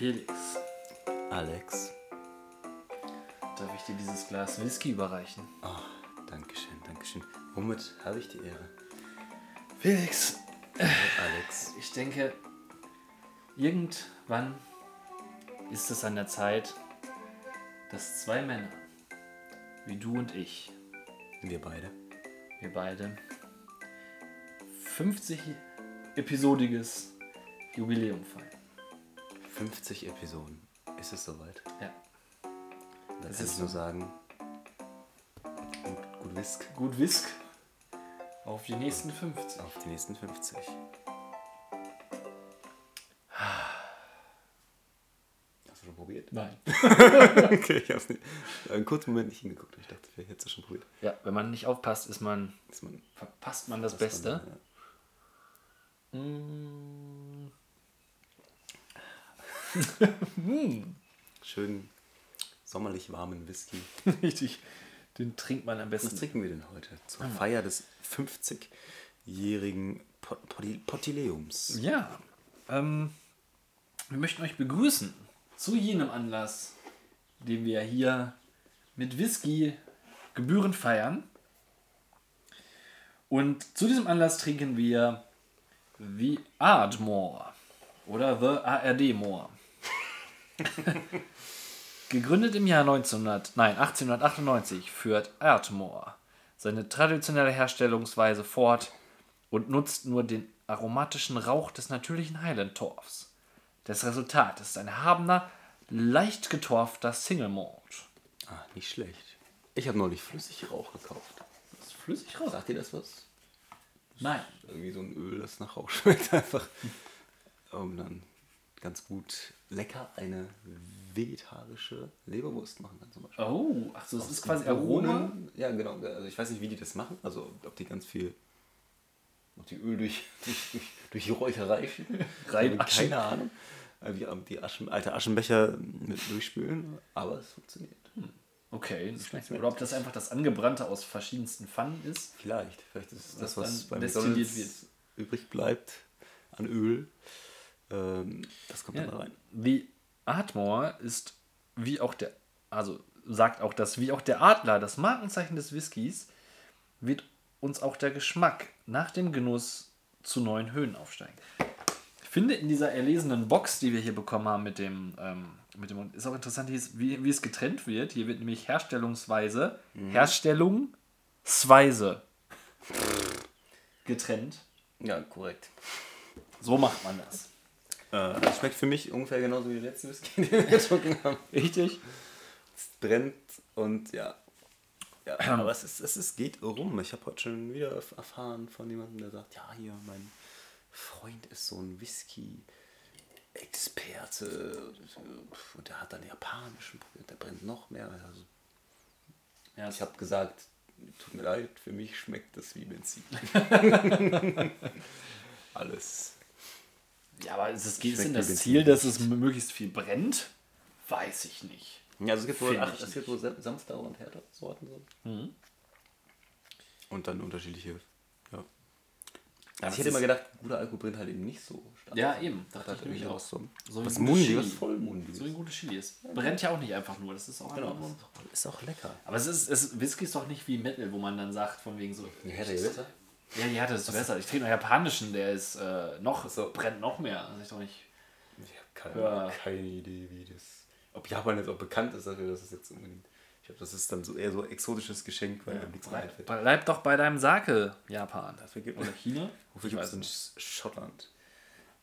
Felix, Alex. darf ich dir dieses Glas Whisky überreichen? Oh, Dankeschön, Dankeschön. Womit habe ich die Ehre? Felix, Alex. ich denke, irgendwann ist es an der Zeit, dass zwei Männer, wie du und ich, Wir beide. wir beide, 50 episodiges Jubiläum feiern. 50 Episoden. Ist es soweit? Ja. Da Es kann ist ich nur so. sagen. Gut, gut Whisk Gut Whisk auf die nächsten 50. auf die nächsten 50. Hast du schon probiert? Nein. okay, ich habe einen kurzen Moment nicht hingeguckt. Ich dachte, vielleicht hättest du schon probiert. Ja, wenn man nicht aufpasst, ist man, Ist man, verpasst man das Beste. Man, ja. Mm. Schön sommerlich warmen Whisky. Richtig. Den trinkt man am Was besten. trinken wir denn heute? Zur Feier des 50-jährigen Pot- Potti- Potileums. Ja. Ähm, wir möchten euch begrüßen zu jenem Anlass, den wir hier mit Whisky gebührend feiern. Und zu diesem Anlass trinken wir The Ardmore oder The ARD More. Gegründet im Jahr 1900, nein, 1898 führt Ardmore seine traditionelle Herstellungsweise fort und nutzt nur den aromatischen Rauch des natürlichen Highland-Torfs. Das Resultat ist ein erhabener, leicht getorfter Single Malt. Ah, nicht schlecht. Ich habe neulich Flüssigrauch gekauft. Das ist flüssig raus. Sagt ihr das was? Nein. Irgendwie so ein Öl, das nach Rauch schmeckt einfach. Um dann ganz gut lecker eine vegetarische Leberwurst machen kann zum Beispiel. Oh, ach so, das ist quasi Aroma. Bohnen. Ja, genau. Also ich weiß nicht, wie die das machen. Also ob die ganz viel, ob die Öl durch, durch, durch, die Räucherei. Reinaschen. Keine Ahnung. Äh, die Aschen, alte Aschenbecher mit durchspülen. Aber es funktioniert. Okay, das schmeckt mir. Oder ob das einfach das Angebrannte aus verschiedensten Pfannen ist. Vielleicht. Vielleicht ist es das, Was was beim destilliert McDonalds übrig bleibt an Öl. Ähm, das kommt dann da Ja, rein. The Ardmore ist wie auch der, also sagt auch das, wie auch der Adler, das Markenzeichen des Whiskys, wird uns auch der Geschmack nach dem Genuss zu neuen Höhen aufsteigen. Ich finde in dieser erlesenen Box, die wir hier bekommen haben mit dem, ähm, mit dem ist auch interessant, wie, wie es getrennt wird. Hier wird nämlich Herstellungsweise, Herstellungsweise getrennt. Ja, korrekt. So macht man das. Äh, das schmeckt für mich ungefähr genauso wie der letzte Whisky, den wir getrunken haben. Richtig? Es brennt und ja. ja aber es, ist, es ist, geht rum. Ich habe heute schon wieder erf- erfahren von jemandem, der sagt, ja, hier, mein Freund ist so ein Whisky-Experte. Und der hat dann japanischen probiert, der brennt noch mehr. Also, Ja, ich habe gesagt, tut mir leid, für mich schmeckt das wie Benzin. Alles. Ja, aber ist, es, ist denn Schmeckt das Ziel, dass es möglichst viel brennt? Weiß ich nicht. Ja, also es gibt wohl, ach, es gibt wohl sa- sanftere und härtere Sorten. So. Mhm. Und dann unterschiedliche. Ja. das ich hätte immer gedacht, guter Alkohol brennt halt eben nicht so stark. Ja, eben. Das Dachte hat ich nämlich irgendwie auch. so. So wie was gutes Mundi, was Chili. Vollmundiges. So wie gute Chili ist. Brennt ja auch nicht einfach nur. Das ist auch Genau. Ist auch lecker. Aber es ist, es, Whisky ist doch nicht wie Metal, wo man dann sagt, von wegen so. Je härter, je besser. Ja, ja, das ist besser. Ich trinke noch japanischen, der ist äh, noch, so. brennt noch mehr. Also ich doch nicht. Ich habe keine, Ja. keine Idee, wie das. Ob Japan jetzt auch bekannt ist dafür, dass es jetzt unbedingt. Ich glaube, das ist dann so eher so exotisches Geschenk, weil einem nichts mehr einfällt. Bleib doch bei deinem Sake, Japan. Dafür gibt Oder China? Wofür Ich gibt es in Schottland?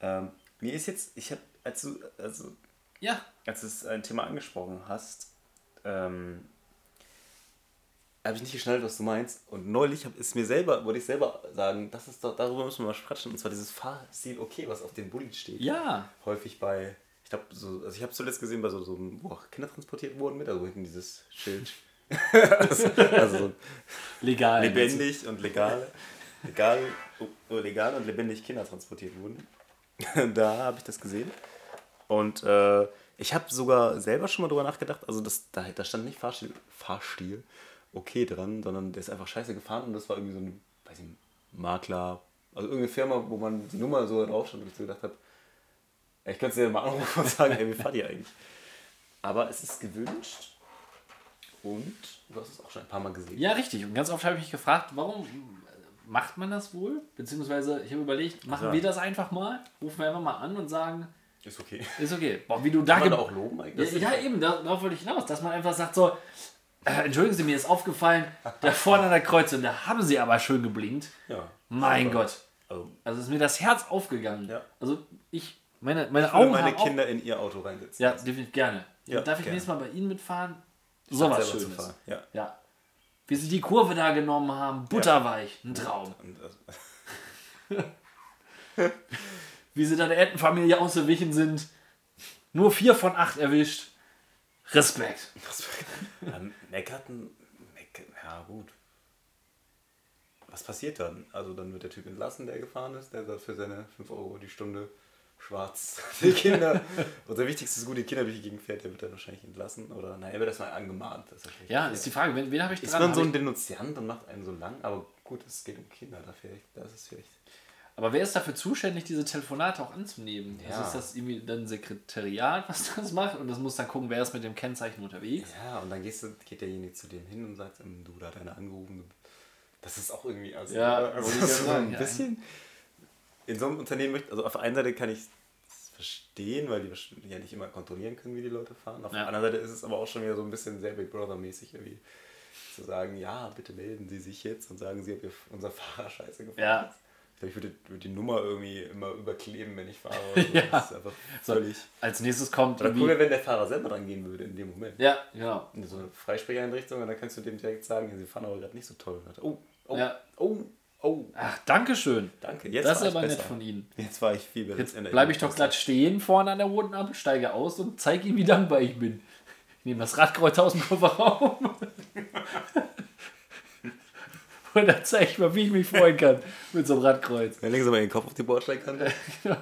Ähm, mir ist jetzt, ich habe, als du, also Ja. als du es ein Thema angesprochen hast, ähm, habe ich nicht geschnallt, was du meinst. Und neulich hab, ist mir selber, wollte ich selber sagen, das ist doch, darüber müssen wir mal sprechen. Und zwar dieses Fahrstil okay, was auf den Bulli steht. Ja. Häufig bei, ich glaube, so, also ich habe zuletzt gesehen bei so, so einem, wo auch Kinder transportiert wurden mit, also hinten dieses Schild. also, also so Legal. lebendig und legal, legal, oh, legal und lebendig Kinder transportiert wurden. da habe ich das gesehen. Und äh, ich habe sogar selber schon mal drüber nachgedacht, also das, da, da stand nicht Fahrstil, Fahrstil okay dran, sondern der ist einfach scheiße gefahren und das war irgendwie so ein, weiß ich, Makler, also irgendeine Firma, wo man die Nummer so drauf stand und ich so gedacht habe, Ich könnte dir mal anrufen und sagen, ey, wie fahrt ihr eigentlich? Aber es ist gewünscht und du hast es auch schon ein paar Mal gesehen. Ja, richtig. Und ganz oft habe ich mich gefragt, warum macht man das wohl? Beziehungsweise, ich habe überlegt, machen Ja. wir das einfach mal? Rufen wir einfach mal an und sagen, Ist okay. ist okay. Boah, wie du da Kann man da auch loben Ja, eigentlich? ja, eben, da- darauf wollte ich hinaus, dass man einfach sagt so, äh, entschuldigen Sie, mir ist aufgefallen, da vorne an der Kreuzung, da haben Sie aber schön geblinkt. Ja. Mein Aber- Gott. Also, Also ist mir das Herz aufgegangen. Ja. Also ich, meine, meine ich Augen meine haben auch- Kinder in ihr Auto reinsetzen. Ja, definitiv gerne. Ja, Darf ich gerne. nächstes Mal bei Ihnen mitfahren? So was Schönes. Ja. Ja. Wie Sie die Kurve da genommen haben, butterweich, ein Traum. Also, Wie Sie da der Entenfamilie ausgewichen sind, nur vier von acht erwischt. Respekt. ähm, Meckerten, Meck, ja gut. Was passiert dann? Also dann wird der Typ entlassen, der gefahren ist, der da für seine 5 Euro die Stunde schwarz die Kinder, unser wichtigstes Gut, die Kinder durch die Gegend fährt, der wird dann wahrscheinlich entlassen oder nein, er wird erstmal angemahnt. Das ist, Ja, ist die Frage, wen, wen habe ich ist dran? man so ein Denunziant und macht einen so lang, aber gut, es geht um Kinder, da vielleicht, das ist vielleicht. Aber wer ist dafür zuständig, diese Telefonate auch anzunehmen? Ja. Also ist das irgendwie dann Sekretariat, was das macht? Und das muss dann gucken, wer ist mit dem Kennzeichen unterwegs? Ja, und dann gehst du, geht derjenige zu dem hin und sagt, ähm, du, da hat einer angerufen. Das ist auch irgendwie, also, Ja, also so sagen, ein ja. bisschen. In so einem Unternehmen, möchte- also auf der einen Seite kann ich es verstehen, weil die ja nicht immer kontrollieren können, wie die Leute fahren. Auf Ja. der anderen Seite ist es aber auch schon wieder so ein bisschen sehr Big Brother-mäßig, irgendwie zu sagen, ja, bitte melden Sie sich jetzt und sagen Sie, ob ihr unser Fahrer scheiße gefahren Ja. ist. Ich würde, würde die Nummer irgendwie immer überkleben, wenn ich fahre. So. Ja. Das ist einfach So, völlig. als nächstes kommt Oder cool, wenn der Fahrer selber dran gehen würde in dem Moment Ja, genau. in so eine Freisprecheinrichtung und dann kannst du dem direkt sagen, sie fahren aber gerade nicht so toll. Oh, oh, Ja. oh, oh, Ach, danke schön. danke. Jetzt Das war ist aber besser. nett von Ihnen. Jetzt war ich viel besser. Jetzt bleibe ich doch glatt stehen vorne an der roten Ampel, steige aus und zeige ihm, wie dankbar ich bin. Ich nehme das Radkreuz aus dem Kofferraum. und dann zeige ich mal, wie ich mich freuen kann mit so einem Radkreuz. Dann legen sie mal den Kopf auf die Bordsteinkante. und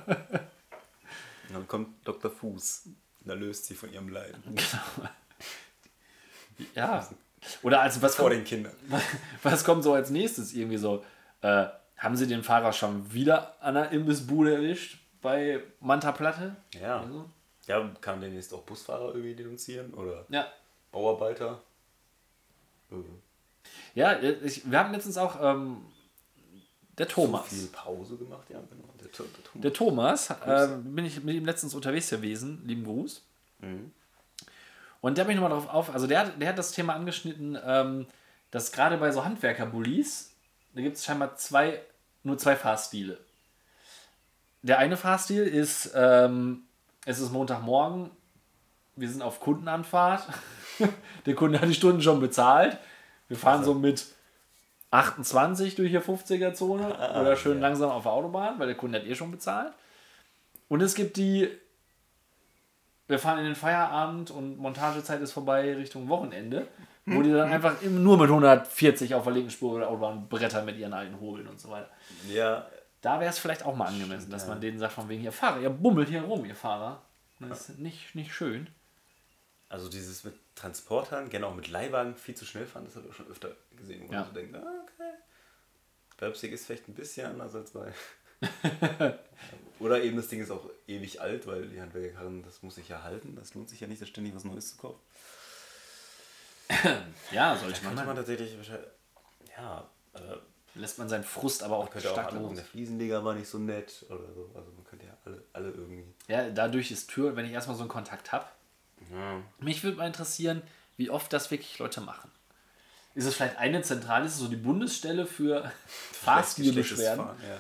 dann kommt Dr. Fuß. Er löst sie von ihrem Leiden. Ja. Oder also was Vor kommt, den Kindern. was kommt so als nächstes? Irgendwie so, äh, haben Sie den Fahrer schon wieder an der Imbissbude erwischt bei Manta Platte? Ja. Also, Ja, kann demnächst auch Busfahrer irgendwie denunzieren oder ja. Bauarbeiter. Äh, Ja, ich, wir hatten letztens auch ähm, der Thomas. Viel Pause gemacht, ja, genau. Der, der, der, Der Thomas, äh, bin ich mit ihm letztens unterwegs gewesen, lieben Gruß. Mhm. Und der bin ich nochmal drauf auf, also der, hat- der hat das Thema angeschnitten, ähm, dass gerade bei so Handwerker-Bullis, da gibt es scheinbar zwei, nur zwei Fahrstile. Der eine Fahrstil ist, ähm, es ist Montagmorgen, wir sind auf Kundenanfahrt, der Kunde hat die Stunden schon bezahlt, wir fahren so mit 28 durch die 50er-Zone oder schön ja. langsam auf der Autobahn, weil der Kunde hat eh schon bezahlt. Und es gibt die, wir fahren in den Feierabend und Montagezeit ist vorbei Richtung Wochenende, wo die dann einfach im- nur mit 140 auf der linken Spur der Autobahn brettern mit ihren alten Hobeln und so weiter. ja, Da wäre es vielleicht auch mal angemessen, dass man denen sagt, von wegen, ihr Fahrer, ihr bummelt hier rum, ihr Fahrer. Das ist nicht, nicht schön. Also dieses mit Transportern, gerne auch mit Leihwagen viel zu schnell fahren, das habe ich auch schon öfter gesehen, wo Ja. man so denkt, ah, okay. Leipzig ist vielleicht ein bisschen anders als bei. Oder eben das Ding ist auch ewig alt, weil die Handwerkerkarren, das muss sich ja halten. Das lohnt sich ja nicht, da ständig was Neues zu kaufen. Ja, sollte man. Könnte man tatsächlich wahrscheinlich. Ja, äh, Lässt man seinen Frust aber auch könnte auch stark anrufen, los. der Fliesenleger war nicht so nett oder so. Also man könnte ja alle, alle irgendwie. Ja, dadurch ist Tür, wenn ich erstmal so einen Kontakt habe. Ja. Mich würde mal interessieren, wie oft das wirklich Leute machen. Ist es vielleicht eine Zentrale, ist es so die Bundesstelle für Fahrstilbeschwerden? Fahren, ja.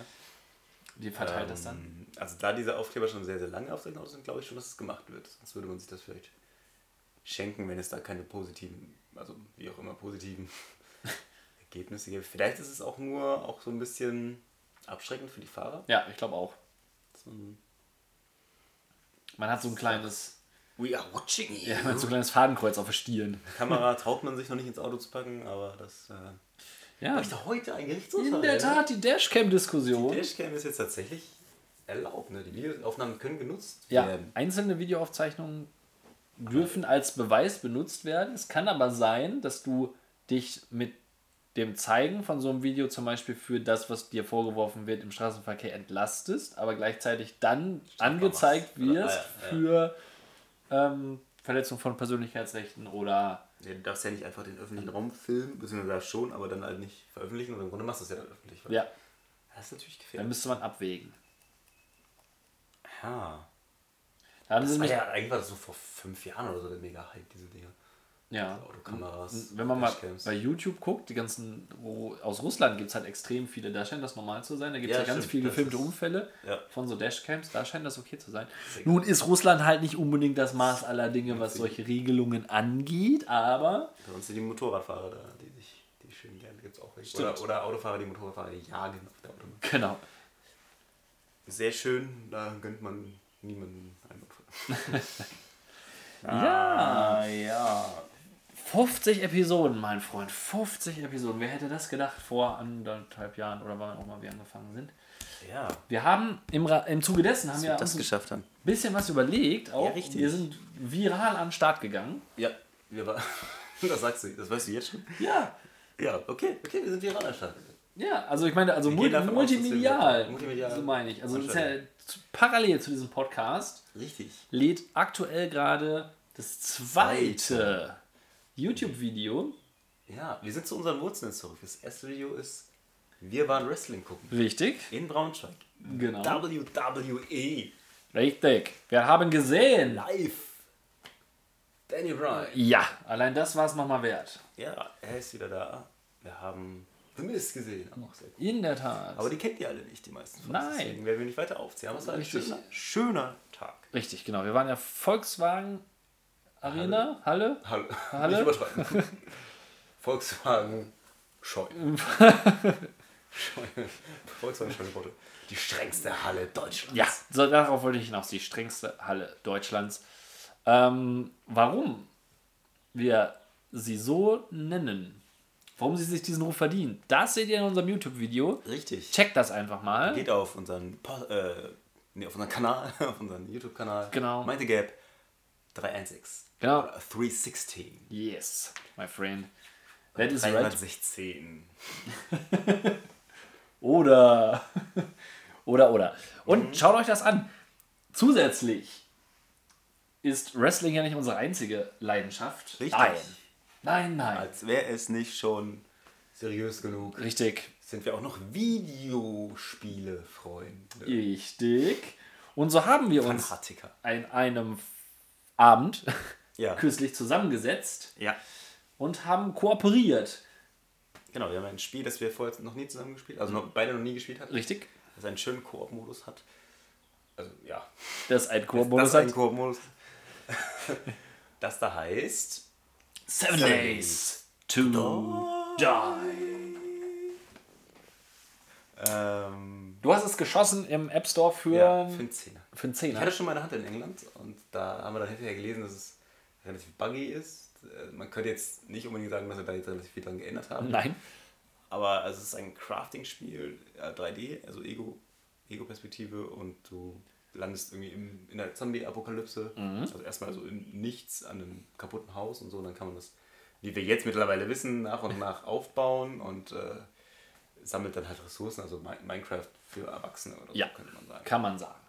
Die verteilt das dann? Ähm, Also da diese Aufkleber schon sehr, sehr lange auf den Autos sind, glaube ich schon, dass es gemacht wird. Sonst würde man sich das vielleicht schenken, wenn es da keine positiven, also wie auch immer positiven Ergebnisse gibt. Vielleicht ist es auch nur auch so ein bisschen abschreckend für die Fahrer. Ja, ich glaube auch. man- Man hat so ein kleines, We are watching you. ja, man so ein kleines Fadenkreuz auf der Stirn. Kamera traut man sich noch nicht ins Auto zu packen, aber das äh, Ja, da heute ein Gerichtsurteil. in der? Tat, die Dashcam-Diskussion. Dashcam ist jetzt tatsächlich erlaubt. Ne? Die Videoaufnahmen können genutzt Ja, werden. einzelne Videoaufzeichnungen dürfen als Beweis benutzt werden. Es kann aber sein, dass du dich mit dem Zeigen von so einem Video zum Beispiel für das, was dir vorgeworfen wird, im Straßenverkehr entlastest, aber gleichzeitig dann angezeigt wirst ah, für ähm, Verletzung von Persönlichkeitsrechten oder Ja, du darfst ja nicht einfach den öffentlichen Raum filmen, beziehungsweise schon, aber dann halt nicht veröffentlichen und im Grunde machst du es ja dann öffentlich. ja, Das ist natürlich dann gefährlich. müsste man abwägen. Ja. Da haben Das sie war ja eigentlich war das so vor fünf Jahren oder so der Mega-Hype, diese Dinger. Ja. Autokameras. Wenn man mal bei YouTube guckt, die ganzen, wo, aus Russland gibt es halt extrem viele, da scheint das normal zu sein. Da gibt es Ja, ja, ganz viele gefilmte ist- Unfälle Ja. von so Dashcams, da scheint das okay zu sein. Sehr Nun ist Russland halt nicht unbedingt das Maß aller Dinge, was solche Regelungen angeht, aber Bei uns sind die Motorradfahrer da, die sich, die schön gerne, gibt es auch. Stimmt. Oder, oder Autofahrer, die Motorradfahrer jagen auf der Autobahn. genau. Sehr schön, da gönnt man niemanden einen Unfall. Ja. Ah, ja. 50 Episoden, mein Freund, 50 Episoden. Wer hätte das gedacht vor anderthalb Jahren oder wann auch mal wir angefangen sind? Ja. Wir haben im, Ra- im Zuge dessen haben wir das uns ein geschafft haben. bisschen was überlegt. Auch. Ja, richtig. Wir sind viral an den Start gegangen. Ja, wir war. Das sagst du, das weißt du jetzt schon? Ja, Ja, okay, okay, wir sind hier ran Stadt. Ja, also ich meine, also Wir mul gehen davon aus, dass wir- multimedial, multimedial so meine ich. Also ja parallel zu diesem Podcast Richtig. lädt aktuell gerade das zweite YouTube-Video. Ja, wir sind zu unseren Wurzeln zurück. Das erste Video ist, wir waren Wrestling gucken. Richtig, In Braunschweig. genau. WWE. Richtig. Wir haben gesehen. Live. Danny Bryan. Ja, allein das war es nochmal wert. Ja, er ist wieder da. Wir haben The Mist gesehen. Auch sehr cool. In der Tat. Aber die kennt ihr alle nicht, die meisten von uns. Nein. Deswegen werden wir nicht weiter aufziehen. Aber es war ein schöner, schöner Tag. Richtig, genau. Wir waren ja Volkswagen Arena, Halle. Hallo. Halle? Nicht übertreiben. Volkswagen Scheu. Scheu. Volkswagen Scheu. Die strengste Halle Deutschlands. Ja, so, darauf wollte ich hinaus. Die strengste Halle Deutschlands. Ähm, warum wir sie so nennen, warum sie sich diesen Ruf verdienen, das seht ihr in unserem YouTube-Video. Richtig. Checkt das einfach mal. Geht auf unseren, äh, nee, auf unseren Kanal, auf unseren YouTube-Kanal. Genau. Mind the Gap 316. Genau. Oder 316. Yes, my friend. That is right. 316. Oder. oder, oder. Und Mhm. schaut euch das an. Zusätzlich ist Wrestling ja nicht unsere einzige Leidenschaft. Richtig. Nein. Nein, nein. Als wäre es nicht schon seriös genug, Richtig. sind wir auch noch Videospiele-Freunde. Richtig. Und so haben wir uns an einem Abend Ja. kürzlich zusammengesetzt Ja. und haben kooperiert. Genau, wir haben ein Spiel, das wir vorher noch nie zusammen gespielt also noch, beide noch nie gespielt hatten, Richtig? das einen schönen Koop-Modus hat. Also, ja. Das ein das Koop-Modus ist ein hat. Koop-Modus. das da heißt Seven Seven Days to Die. ähm, Du hast es geschossen im App Store für, ja, für einen Zehner. für einen Ich Zehner. hatte schon mal eine Hand in England und da haben wir dann hinterher gelesen, dass es relativ buggy ist. Äh, Man könnte jetzt nicht unbedingt sagen, dass wir da jetzt relativ viel dran geändert haben. Nein. Aber also es ist ein Crafting-Spiel, ja, 3D, also Ego, Ego-Perspektive und du landest irgendwie im, in der Zombie-Apokalypse. Also erstmal so in nichts an einem kaputten Haus und so. Und dann kann man das, wie wir jetzt mittlerweile wissen, nach und nach aufbauen und äh, sammelt dann halt Ressourcen, also Mi- Minecraft für Erwachsene oder so, Ja. könnte man sagen. Kann man sagen.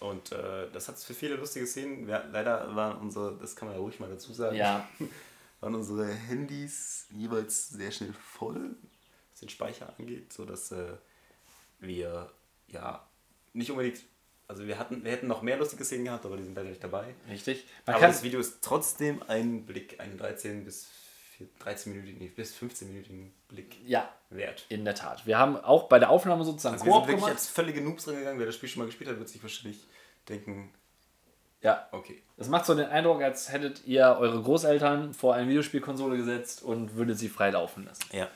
Und äh, das hat für viele lustige Szenen. Wir, leider waren unsere, das kann man ja ruhig mal dazu sagen, Ja. waren unsere Handys jeweils sehr schnell voll, was den Speicher angeht, sodass äh, wir ja nicht unbedingt, also wir hatten, wir hätten noch mehr lustige Szenen gehabt, aber die sind leider nicht dabei. Richtig. Man aber das Video ist trotzdem ein Blick, einen 13 bis 13 minütigen, nee, bis 15 minütigen Blick ja, wert. in der Tat. Wir haben auch bei der Aufnahme sozusagen Also wir sind wirklich gemacht. als völlige Noobs drin gegangen. Wer das Spiel schon mal gespielt hat, wird sich wahrscheinlich denken, Ja. okay. Es macht so den Eindruck, als hättet ihr eure Großeltern vor eine Videospielkonsole gesetzt und würdet sie frei laufen lassen. Ja.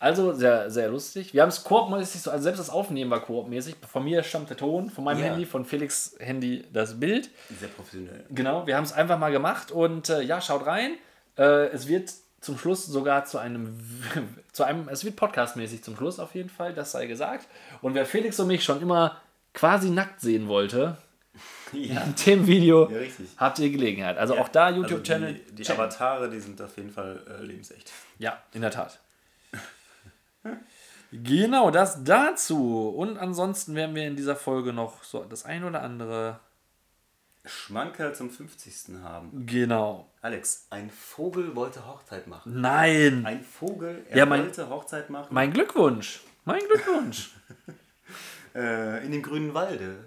Also sehr, sehr lustig. Wir haben es koopmäßig so, also selbst das Aufnehmen war koopmäßig. Von mir stammt der Ton, von meinem Ja. Handy, von Felix Handy das Bild. Sehr professionell. Genau, wir haben es einfach mal gemacht und äh, ja, schaut rein. Äh, es wird zum Schluss sogar zu einem, zu einem, es wird podcastmäßig zum Schluss auf jeden Fall, das sei gesagt. Und wer Felix und mich schon immer quasi nackt sehen wollte, Ja, in dem Video ja habt ihr Gelegenheit. Also auch da YouTube-Channel. Also die die. Avatare, die sind auf jeden Fall äh, lebensecht. Ja, in der Tat. Genau, das dazu. Und ansonsten werden wir in dieser Folge noch so das ein oder andere. Schmankerl zum 50. haben. Genau. Alex, ein Vogel wollte Hochzeit machen. Nein. Ein Vogel, er Ja, mein- wollte Hochzeit machen. Mein Glückwunsch. Mein Glückwunsch. Äh, in dem grünen Walde.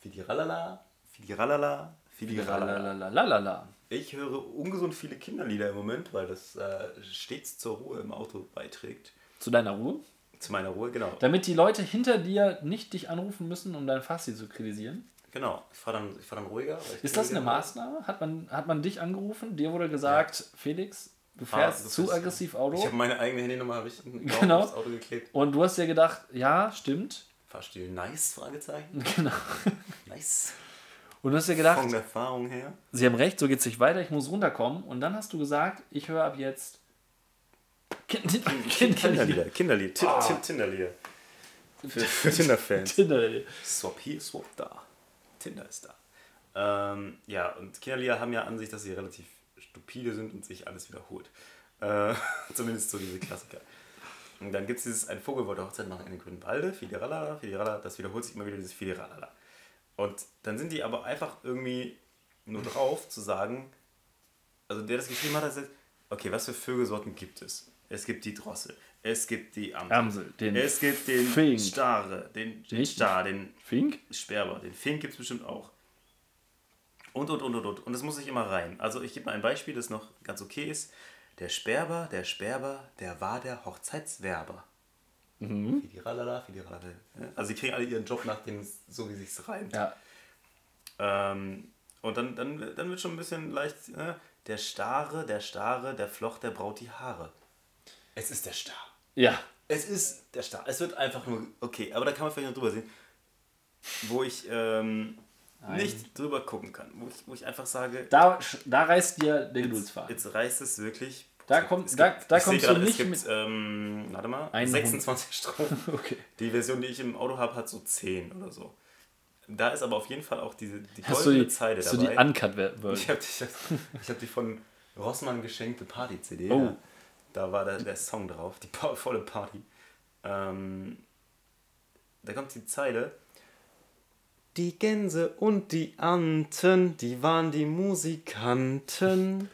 Fidiralala, Fidiralala, Fidiralala. Ich höre ungesund viele Kinderlieder im Moment, weil das äh, stets zur Ruhe im Auto beiträgt. Zu deiner Ruhe. Zu meiner Ruhe, genau. Damit die Leute hinter dir nicht dich anrufen müssen, um dein Fassi zu kritisieren. Genau. Ich fahre dann, ich fahr dann ruhiger. Ist das eine Kinderlieder. Maßnahme? Hat man, hat man dich angerufen? Dir wurde gesagt, Felix, du Ah, fährst das zu aggressiv Auto. Ich habe meine eigene Handynummer hab ich genau. Aufs Auto geklebt. Und du hast dir gedacht, ja, stimmt. Fahrstil nice, Fragezeichen. Genau. Nice. Und du hast dir gedacht, Von der Erfahrung her. sie haben recht, so geht es nicht weiter, ich muss runterkommen. Und dann hast du gesagt, ich höre ab jetzt kind Kinderlieder. Kinderlied. Tin- Tin- Tinderlieder. Für, für Tinder-Fans. Tinder. Swap hier, Swap da. Tinder ist da. Ähm, ja, und Kinderlieder haben ja an sich, dass sie relativ stupide sind und sich alles wiederholt. Äh, zumindest so diese Klassiker. Und dann gibt es dieses, ein Vogel wollte Hochzeit machen in den grünen Walde, Fidiralala, Fidirala, das wiederholt sich immer wieder, dieses Fidiralala. Und dann sind die aber einfach irgendwie nur drauf zu sagen, also der das geschrieben hat, hat gesagt, okay, was für Vögelsorten gibt es? Es gibt die Drossel, es gibt die Amsel, Amsel, den es gibt den Fink. Stare, den, den? Star, den Fink? Sperber, den Fink gibt es bestimmt auch. Und, und, und, und, und. Und das muss ich immer rein. Also ich gebe mal ein Beispiel, das noch ganz okay ist. Der Sperber, der Sperber, der war der Hochzeitswerber. Mhm. Fidiralala, fidiralala. Also sie kriegen alle ihren Job nach dem, so wie sich's reimt. Ja. Ähm, und dann, dann, dann wird schon ein bisschen leicht, äh, der Stare, der Stare, der Floch, der braut die Haare. Es ist der Star. Ja. Es ist der Star. Es wird einfach nur, okay, aber da kann man vielleicht noch drüber sehen, wo ich ähm, nicht drüber gucken kann. Wo ich, wo ich einfach sage, Da, da reißt dir der Geduldsfaden. jetzt reißt es wirklich. Da kommt- es da- da kommst du gerade, nicht es mit- gibt, ähm, warte mal, Einen 26 Strophen. Okay. Die Version, die ich im Auto habe, hat so 10 oder so. Da ist aber auf jeden Fall auch diese die Hast du goldene die, Zeile hast du dabei. die Uncut-Version? Ich habe ich hab, ich hab die von Rossmann geschenkte Party-CD. Oh. Ja. Da war der, der Song drauf, die pa volle Party. Ähm, da kommt die Zeile. Die Gänse und die Anten, die waren die Musikanten.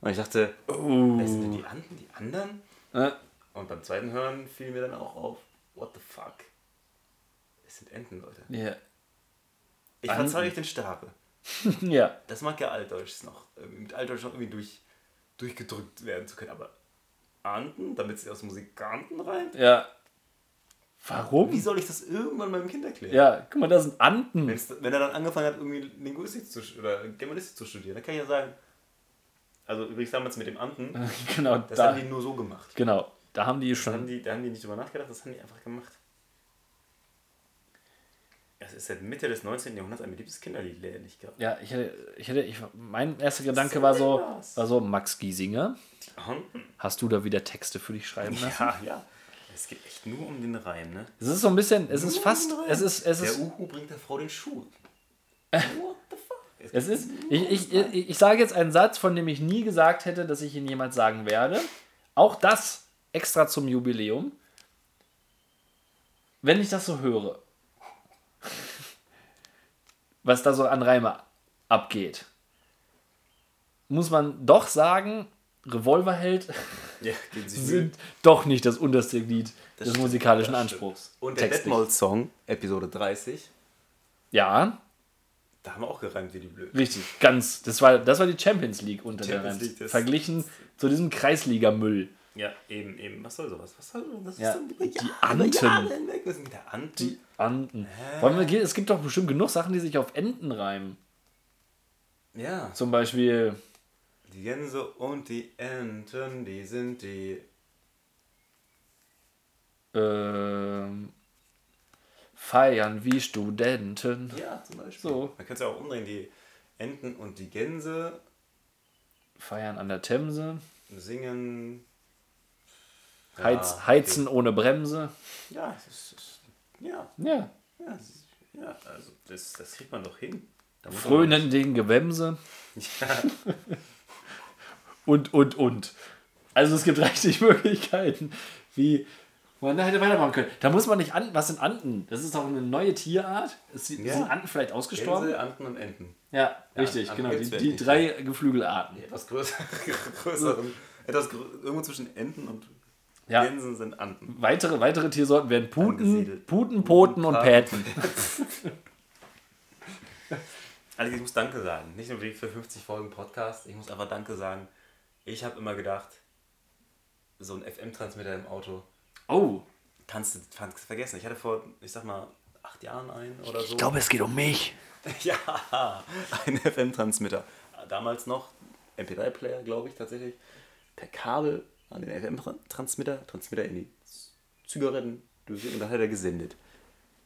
Und ich dachte, Oh. wer sind denn die Anten, die anderen? Äh, Und beim zweiten Hören fiel mir dann auch auf, what the fuck? Es sind Enten, Leute. ja. Ich Anten. verzeihe euch den Stapel. ja. Das mag ja Altdeutsch noch, äh, mit Altdeutsch noch irgendwie durch, durchgedrückt werden zu können, aber Anten, damit sie aus Musikanten rein? Ja. Wie Warum? soll ich das irgendwann meinem Kind erklären? Ja, guck mal, das sind Anden. Wenn's, wenn er dann angefangen hat, irgendwie Linguistik zu, oder Germanistik zu studieren, dann kann ich ja sagen, also übrigens damals mit dem Anten, genau, das da, haben die nur so gemacht. genau. Da haben die Das haben schon. die, da haben die nicht drüber nachgedacht, das haben die einfach gemacht. Es ist seit Mitte des 19. Jahrhunderts ein beliebtes Kinderlied, ehrlich gesagt. Ja, ich hätte, ich hätte, ich, mein erster Gedanke war so, war so, Max Giesinger, Anten. hast du da wieder Texte für dich schreiben lassen? Ja, ja. Es geht echt nur um den Reim, ne? Es ist so ein bisschen, es ist Nur fast, um es ist, es Der ist, Uhu bringt der Frau den Schuh. What the fuck? es ist, ich, ich, ich, ich sage jetzt einen Satz, von dem ich nie gesagt hätte, dass ich ihn jemals sagen werde. Auch das extra zum Jubiläum. Wenn ich das so höre, was da so an Reime abgeht, muss man doch sagen, Revolverheld Ja, sind doch nicht das unterste Glied des stimmt, musikalischen das. Anspruchs. Und der. Detmold-Song, Episode 30, Ja, da haben wir auch gereimt wie die Blöden. richtig, ganz. Das war, das war die Champions League unter der Champions Reims. League, das- Verglichen zu diesem Kreisligamüll. Ja, eben, eben. Was soll sowas? Was soll das? Ja, über die Jahre, Anten. Jahre hinweg. Was ist mit der Anten? Die Anden. Wollen wir, gehen- es gibt doch bestimmt genug Sachen, die sich auf Enten reimen. ja. Zum Beispiel, Die Gänse und die Enten, die sind die. ähm, feiern wie Studenten. Ja, zum Beispiel. So. Man könnte es ja auch umdrehen. Die Enten und die Gänse Feiern an der Themse. singen. Heiz, Ja, heizen ohne Bremse. Ja, es ist, ja, Ja. ja, es ist, ja, also das, das kriegt man doch hin. Da Frönen den Gewämse. Ja, und, und, und. Also es gibt reichlich Möglichkeiten, wie Man hätte weitermachen können. Da muss man nicht an. Was sind Anden? Das ist doch eine neue Tierart. Ist, Ja. Sind Anden vielleicht ausgestorben? Gänse, Enten und Enten. Ja, richtig, Anden genau. Die, die drei Geflügelarten. Etwas größer, größeren, etwas grö irgendwo zwischen Enten und Ja. Gänsen sind Anden. Weitere, weitere Tiersorten wären Puten. Puten, Poten und. Päten. Alex, ich muss Danke sagen. Nicht nur für 50 Folgen Podcast, ich muss einfach Danke sagen. Ich habe immer gedacht, so ein FM-Transmitter im Auto Oh, kannst du vergessen. Ich hatte vor, ich sag mal, acht Jahren einen oder so. es geht um mich. Ja, ein FM-Transmitter. Damals noch MP3-Player, glaube ich tatsächlich, per Kabel an den FM-Transmitter, Transmitter in die Zigaretten und dann hat er gesendet.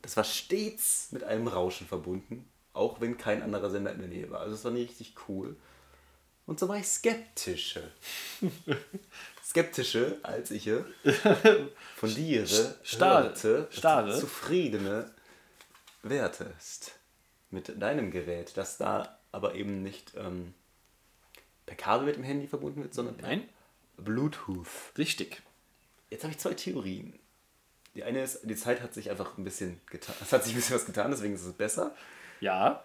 Das war stets mit einem Rauschen verbunden, auch wenn kein anderer Sender in der Nähe war. Also es war nicht richtig cool. Und so war ich skeptische. skeptische, als ich dass Starre. du zufriedene wertest mit deinem Gerät, das da aber eben nicht ähm, per Kabel mit dem Handy verbunden wird, sondern per Nein, Bluetooth. richtig. Jetzt habe ich zwei Theorien. Die eine ist, die Zeit hat sich einfach ein bisschen getan. Es hat sich ein bisschen was getan, deswegen ist es besser. Ja,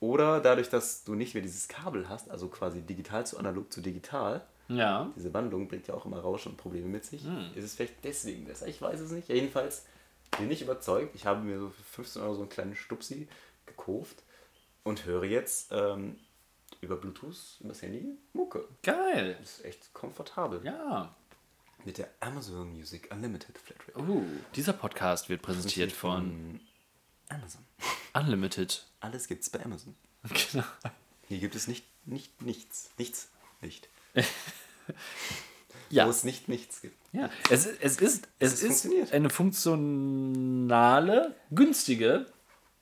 Oder dadurch, dass du nicht mehr dieses Kabel hast, also quasi digital zu analog zu digital, ja. diese Wandlung bringt ja auch immer Rauschen und Probleme mit sich, ist es vielleicht deswegen besser. Ich weiß es nicht. Jedenfalls bin ich überzeugt. Ich habe mir so für 15 Euro so einen kleinen Stupsi gekauft und höre jetzt ähm, über Bluetooth, über das Handy, Mucke. Geil. Das ist echt komfortabel. Ja. Mit der Amazon Music Unlimited Flatrate. Uh, dieser Podcast wird präsentiert von Amazon. Unlimited. Alles gibt's bei Amazon. Genau. Hier gibt es nicht, nicht nichts. Nichts nicht. Ja. Wo es nicht nichts gibt. Ja, es, es ist, es ist funktioniert. eine funktionale, günstige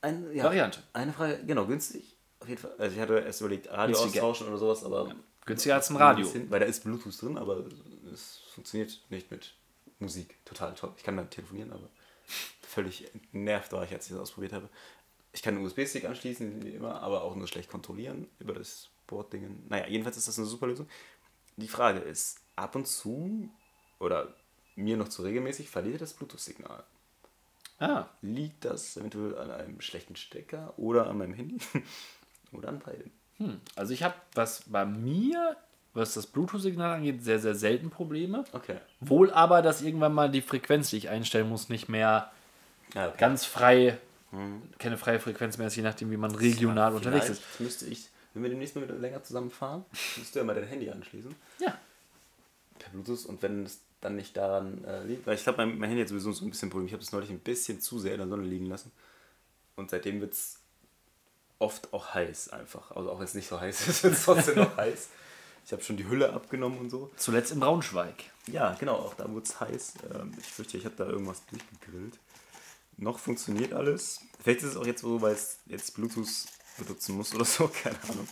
Ein, ja, Variante. Eine Frage, genau, günstig. Auf jeden Fall. Also ich hatte erst überlegt, Radio Günstiger. austauschen oder sowas, aber. Günstiger als ein Radio. bisschen, weil da ist Bluetooth drin, aber es funktioniert nicht mit Musik. Total top. Ich kann damit telefonieren, aber völlig nervt war ich, als ich das ausprobiert habe. Ich kann einen USB-Stick anschließen, wie immer, aber auch nur schlecht kontrollieren über das Board-Ding. Naja, jedenfalls ist das eine super Lösung. Die Frage ist, ab und zu oder mir noch zu regelmäßig verliert das Bluetooth-Signal. Ah, Liegt das eventuell an einem schlechten Stecker oder an meinem Handy? Oder an beiden? hm. Also ich habe, was bei mir, was das Bluetooth-Signal angeht, sehr, sehr selten Probleme. Okay. Wohl aber, dass irgendwann mal die Frequenz, die ich einstellen muss, nicht mehr Ja, okay. ganz frei, keine freie Frequenz mehr ist, je nachdem, wie man regional unterwegs ist. Müsste ich, wenn wir demnächst mal wieder länger zusammen fahren, müsstest du ja mal dein Handy anschließen. Ja. Per Bluetooth. Und wenn es dann nicht daran äh, liegt, weil ich glaube, mein, mein Handy hat sowieso so ein bisschen Problem. Ich habe es neulich ein bisschen zu sehr in der Sonne liegen lassen. Und seitdem wird es oft auch heiß einfach. Also auch wenn es nicht so heiß ist, wird es trotzdem noch heiß. Ich habe schon die Hülle abgenommen und so. Zuletzt in Braunschweig. Ja, genau, auch da wurde es heiß. Ähm, ich fürchte, ich habe da irgendwas durchgegrillt. Noch funktioniert alles. Vielleicht ist es auch jetzt so, weil es jetzt Bluetooth benutzen muss oder so, keine Ahnung.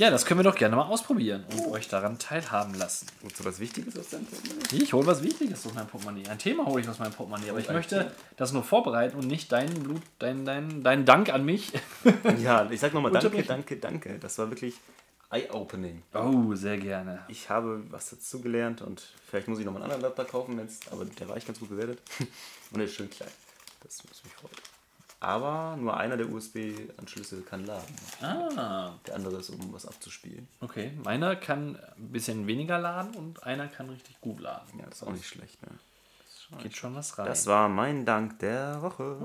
Ja, das können wir doch gerne mal ausprobieren und euch daran teilhaben lassen. Und so was Wichtiges aus deinem Portemonnaie? Ich hole was Wichtiges aus meinem Portemonnaie. Ein Thema hole ich aus meinem Portemonnaie. Aber ich möchte Thema. das nur vorbereiten und nicht deinen Blut, deinen, deinen, deinen Dank an mich. Ja, ich sag nochmal danke, danke, danke. Das war wirklich eye-opening. Oh, sehr gerne. Ich habe was dazu gelernt und vielleicht muss ich noch mal einen anderen Adapter kaufen, wenn's, aber der war echt ganz gut bewertet. Und er ist schön klein. Das muss mich freuen. Aber nur einer der USB-Anschlüsse kann laden. Ah, Der andere ist, um was abzuspielen. okay. Meiner kann ein bisschen weniger laden und einer kann richtig gut laden. Ja, das ist auch nicht schlecht. Ne? Schon Geht schon was rein. das war mein Dank der Woche.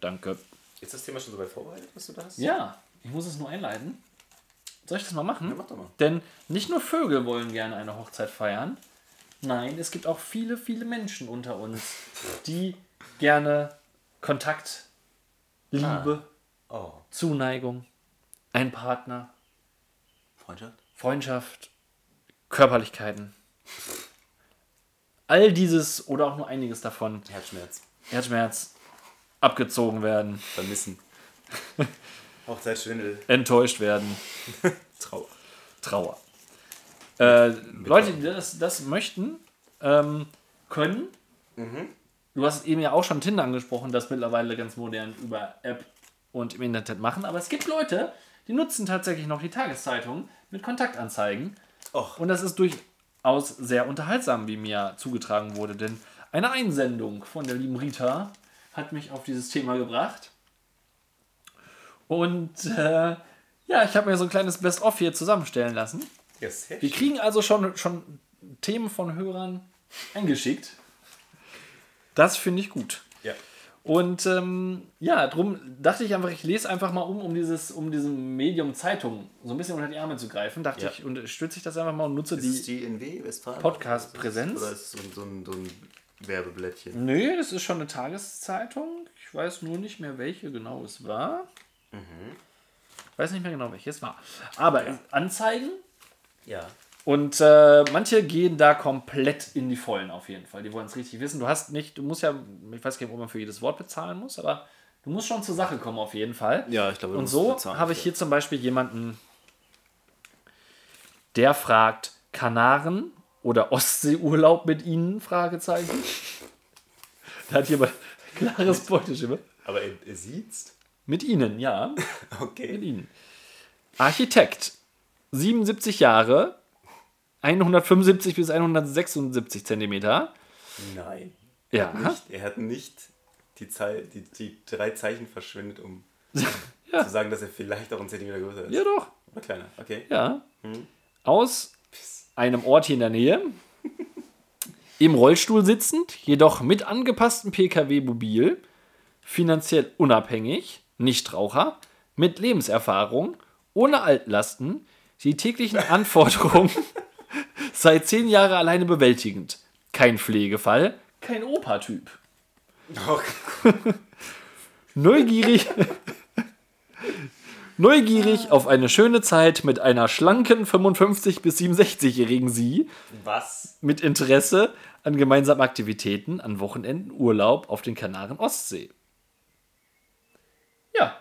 Danke. Ist das Thema schon so weit vorbereitet, was du da hast? Ja, ich muss es nur einleiten. Soll ich das mal machen? Ja, mach doch mal. Denn nicht nur Vögel wollen gerne eine Hochzeit feiern. Nein, es gibt auch viele, viele Menschen unter uns, die gerne Kontakt, Liebe, Oh, Zuneigung, einen Partner, Freundschaft? Freundschaft, Körperlichkeiten. All dieses oder auch nur einiges davon, Herzschmerz. Herzschmerz, abgezogen werden, Vermissen. Hochzeitsschwindel. enttäuscht werden, Trauer. Trauer. Äh, Leute, die das, das möchten, ähm, können. Du hast eben ja auch schon Tinder angesprochen, das mittlerweile ganz modern über App und im Internet machen. Aber es gibt Leute, die nutzen tatsächlich noch die Tageszeitung mit Kontaktanzeigen. Och. Und das ist durch aus sehr unterhaltsam, wie mir zugetragen wurde. Denn eine Einsendung von der lieben Rita hat mich auf dieses Thema gebracht. Und äh, ja, ich habe mir so ein kleines Best-of hier zusammenstellen lassen. Ja, sehr Wir kriegen also schon, schon Themen von Hörern eingeschickt. Das finde ich gut. Ja. Und ähm, ja, drum dachte ich einfach, ich lese einfach mal um, um dieses, um diesem Medium Zeitung so ein bisschen unter die Arme zu greifen. Dachte Ja. ich, unterstütze ich das einfach mal und nutze Ist die. die? Podcast-Präsenz? Oder ist es so, ein- so, ein, so ein Werbeblättchen? Nö, das ist schon eine Tageszeitung. Ich weiß nur nicht mehr, welche genau es war. Ich weiß nicht mehr genau, welche es war. Aber Anzeigen Ja. Und äh, manche gehen da komplett in die Vollen auf jeden Fall. Die wollen es richtig wissen. Du hast nicht, du musst ja, ich weiß gar nicht, ob man für jedes Wort bezahlen muss, aber du musst schon zur Sache kommen auf jeden Fall. Ja, ich glaube, du Und musst so habe ich hier zum Beispiel jemanden, der fragt, Kanaren oder Ostseeurlaub mit Ihnen? Fragezeichen. Da hat jemand klares Beuteschimmer. Aber er, er sieht's? Mit Ihnen, ja. Mit Okay. Ihnen. Architekt, 77 Jahre, 175 bis 176 Zentimeter. Nein. Ja. Nicht, er hat nicht die, Zei die, die drei Zeichen verschwendet, um Ja. zu sagen, dass er vielleicht auch einen Zentimeter größer ist. Ja, doch. Oder kleiner. Okay. Ja. Aus einem Ort hier in der Nähe. Im Rollstuhl sitzend, jedoch mit angepasstem Pkw-Mobil, finanziell unabhängig, Nichtraucher, mit Lebenserfahrung, ohne Altlasten, die täglichen Anforderungen seit zehn Jahren alleine bewältigend. Kein Pflegefall, kein Opa-Typ. Oh, Neugierig. Neugierig auf eine schöne Zeit mit einer schlanken 55- bis 67-jährigen Sie, was? mit Interesse an gemeinsamen Aktivitäten, an Wochenenden, Urlaub auf den Kanaren Ostsee. Ja,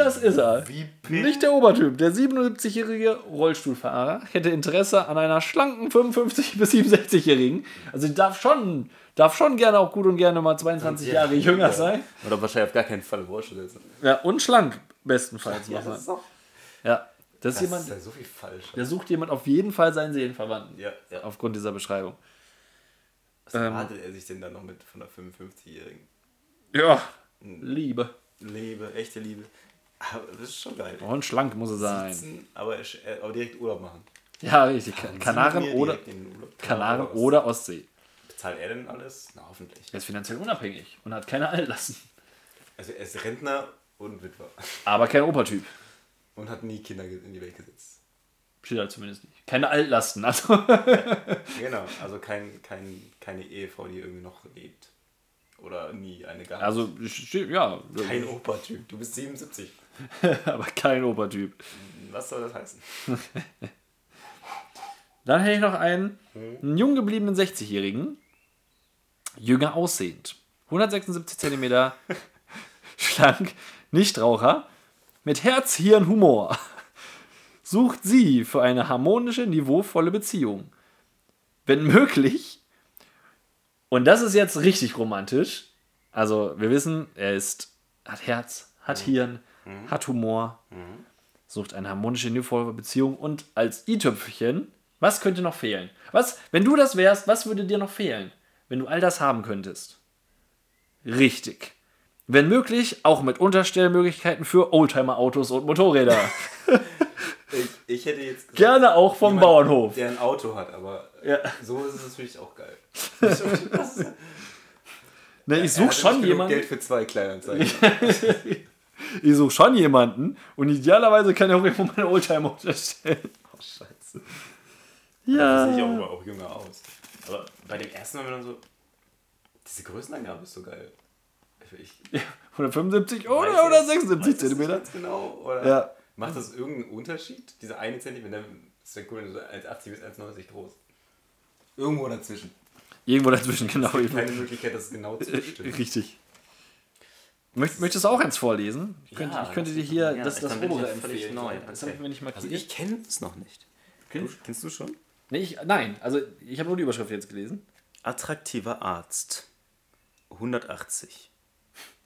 das ist er. Nicht der Obertyp. Der 77-jährige Rollstuhlfahrer hätte Interesse an einer schlanken 55- bis 67-jährigen. Also die darf schon, darf schon gerne auch gut und gerne mal 22 Ja. Jahre jünger Ja. sein. Oder wahrscheinlich auf gar keinen Fall Rollstuhl sitzen. Ja, und schlank bestenfalls. Ja, das ist auch. Ja, das ist Das jemand, ist ja so viel falsch. der sucht jemand auf jeden Fall seinen Seelenverwandten. Ja, ja. Aufgrund dieser Beschreibung. Was ähm, erwartet er sich denn dann noch mit von einer 55-Jährigen? Ja, Liebe. Liebe, echte Liebe. Aber das ist schon geil. Und schlank muss er sein. Sitzen, aber, aber direkt Urlaub machen. Ja, richtig. Sie Kanaren oder. Kanaren Ostsee. oder Ostsee. Bezahlt er denn alles? Na, hoffentlich. Er ist finanziell unabhängig und hat keine Altlasten. Also er ist Rentner und Witwer. Aber kein Opertyp. Und hat nie Kinder in die Welt gesetzt. Steht da zumindest nicht. Keine Altlasten. Also. Genau, also kein, kein, keine Ehefrau, die irgendwie noch lebt. Oder nie eine gab. Also, ja. kein Opertyp. Du bist 77. Aber kein Opertyp. Was soll das heißen? Dann hätte ich noch einen, einen jung gebliebenen 60-Jährigen, jünger aussehend, 176 cm, schlank, Nichtraucher, mit Herz, Hirn, Humor. Sucht sie für eine harmonische, niveauvolle Beziehung. Wenn möglich, und das ist jetzt richtig romantisch, also wir wissen, er ist, hat Herz, hat Hirn, hat Humor, sucht eine harmonische, niveauvolle Beziehung und als i-Tüpfelchen, was könnte noch fehlen? Was, wenn du das wärst, was würde dir noch fehlen, wenn du all das haben könntest? Richtig. Wenn möglich, auch mit Unterstellmöglichkeiten für Oldtimer-Autos und Motorräder. Ich, ich hätte jetzt gesagt, Gerne auch vom jemand, Bauernhof. Der ein Auto hat, aber Ja. so ist es natürlich auch geil. Ne, ich suche schon jemanden. Geld für zwei Kleinanzeigen. Ich suche schon jemanden und idealerweise kann er auch irgendwo meine Oldtimer unterstellen. Oh, scheiße. Ja. Das sieht auch, aber auch jünger aus. Aber bei dem ersten Mal, wenn dann so. Diese Größenangabe ist so geil. Ich, ich 175 weiß oder, jetzt- oder 76 weiß es nicht Zentimeter. Genau. Oder Ja. Macht das irgendeinen Unterschied? Dieser eine Zentimeter ist ja cool, wenn du so 1,80 bis 1,90 groß. Irgendwo dazwischen. Irgendwo dazwischen, genau. Es gibt keine Möglichkeit, das genau zu bestimmen. Richtig. Möcht, möchtest du auch eins vorlesen? Ich könnte, Ja, ich könnte dir hier ja, das, das obere empfehlen. neu. Das Okay. habe ich mir nicht markiert. Also ich kenne es noch nicht. Kennst- Du, kennst du schon? nee, ich, nein, also ich habe nur die Überschrift jetzt gelesen. Attraktiver Arzt. 180.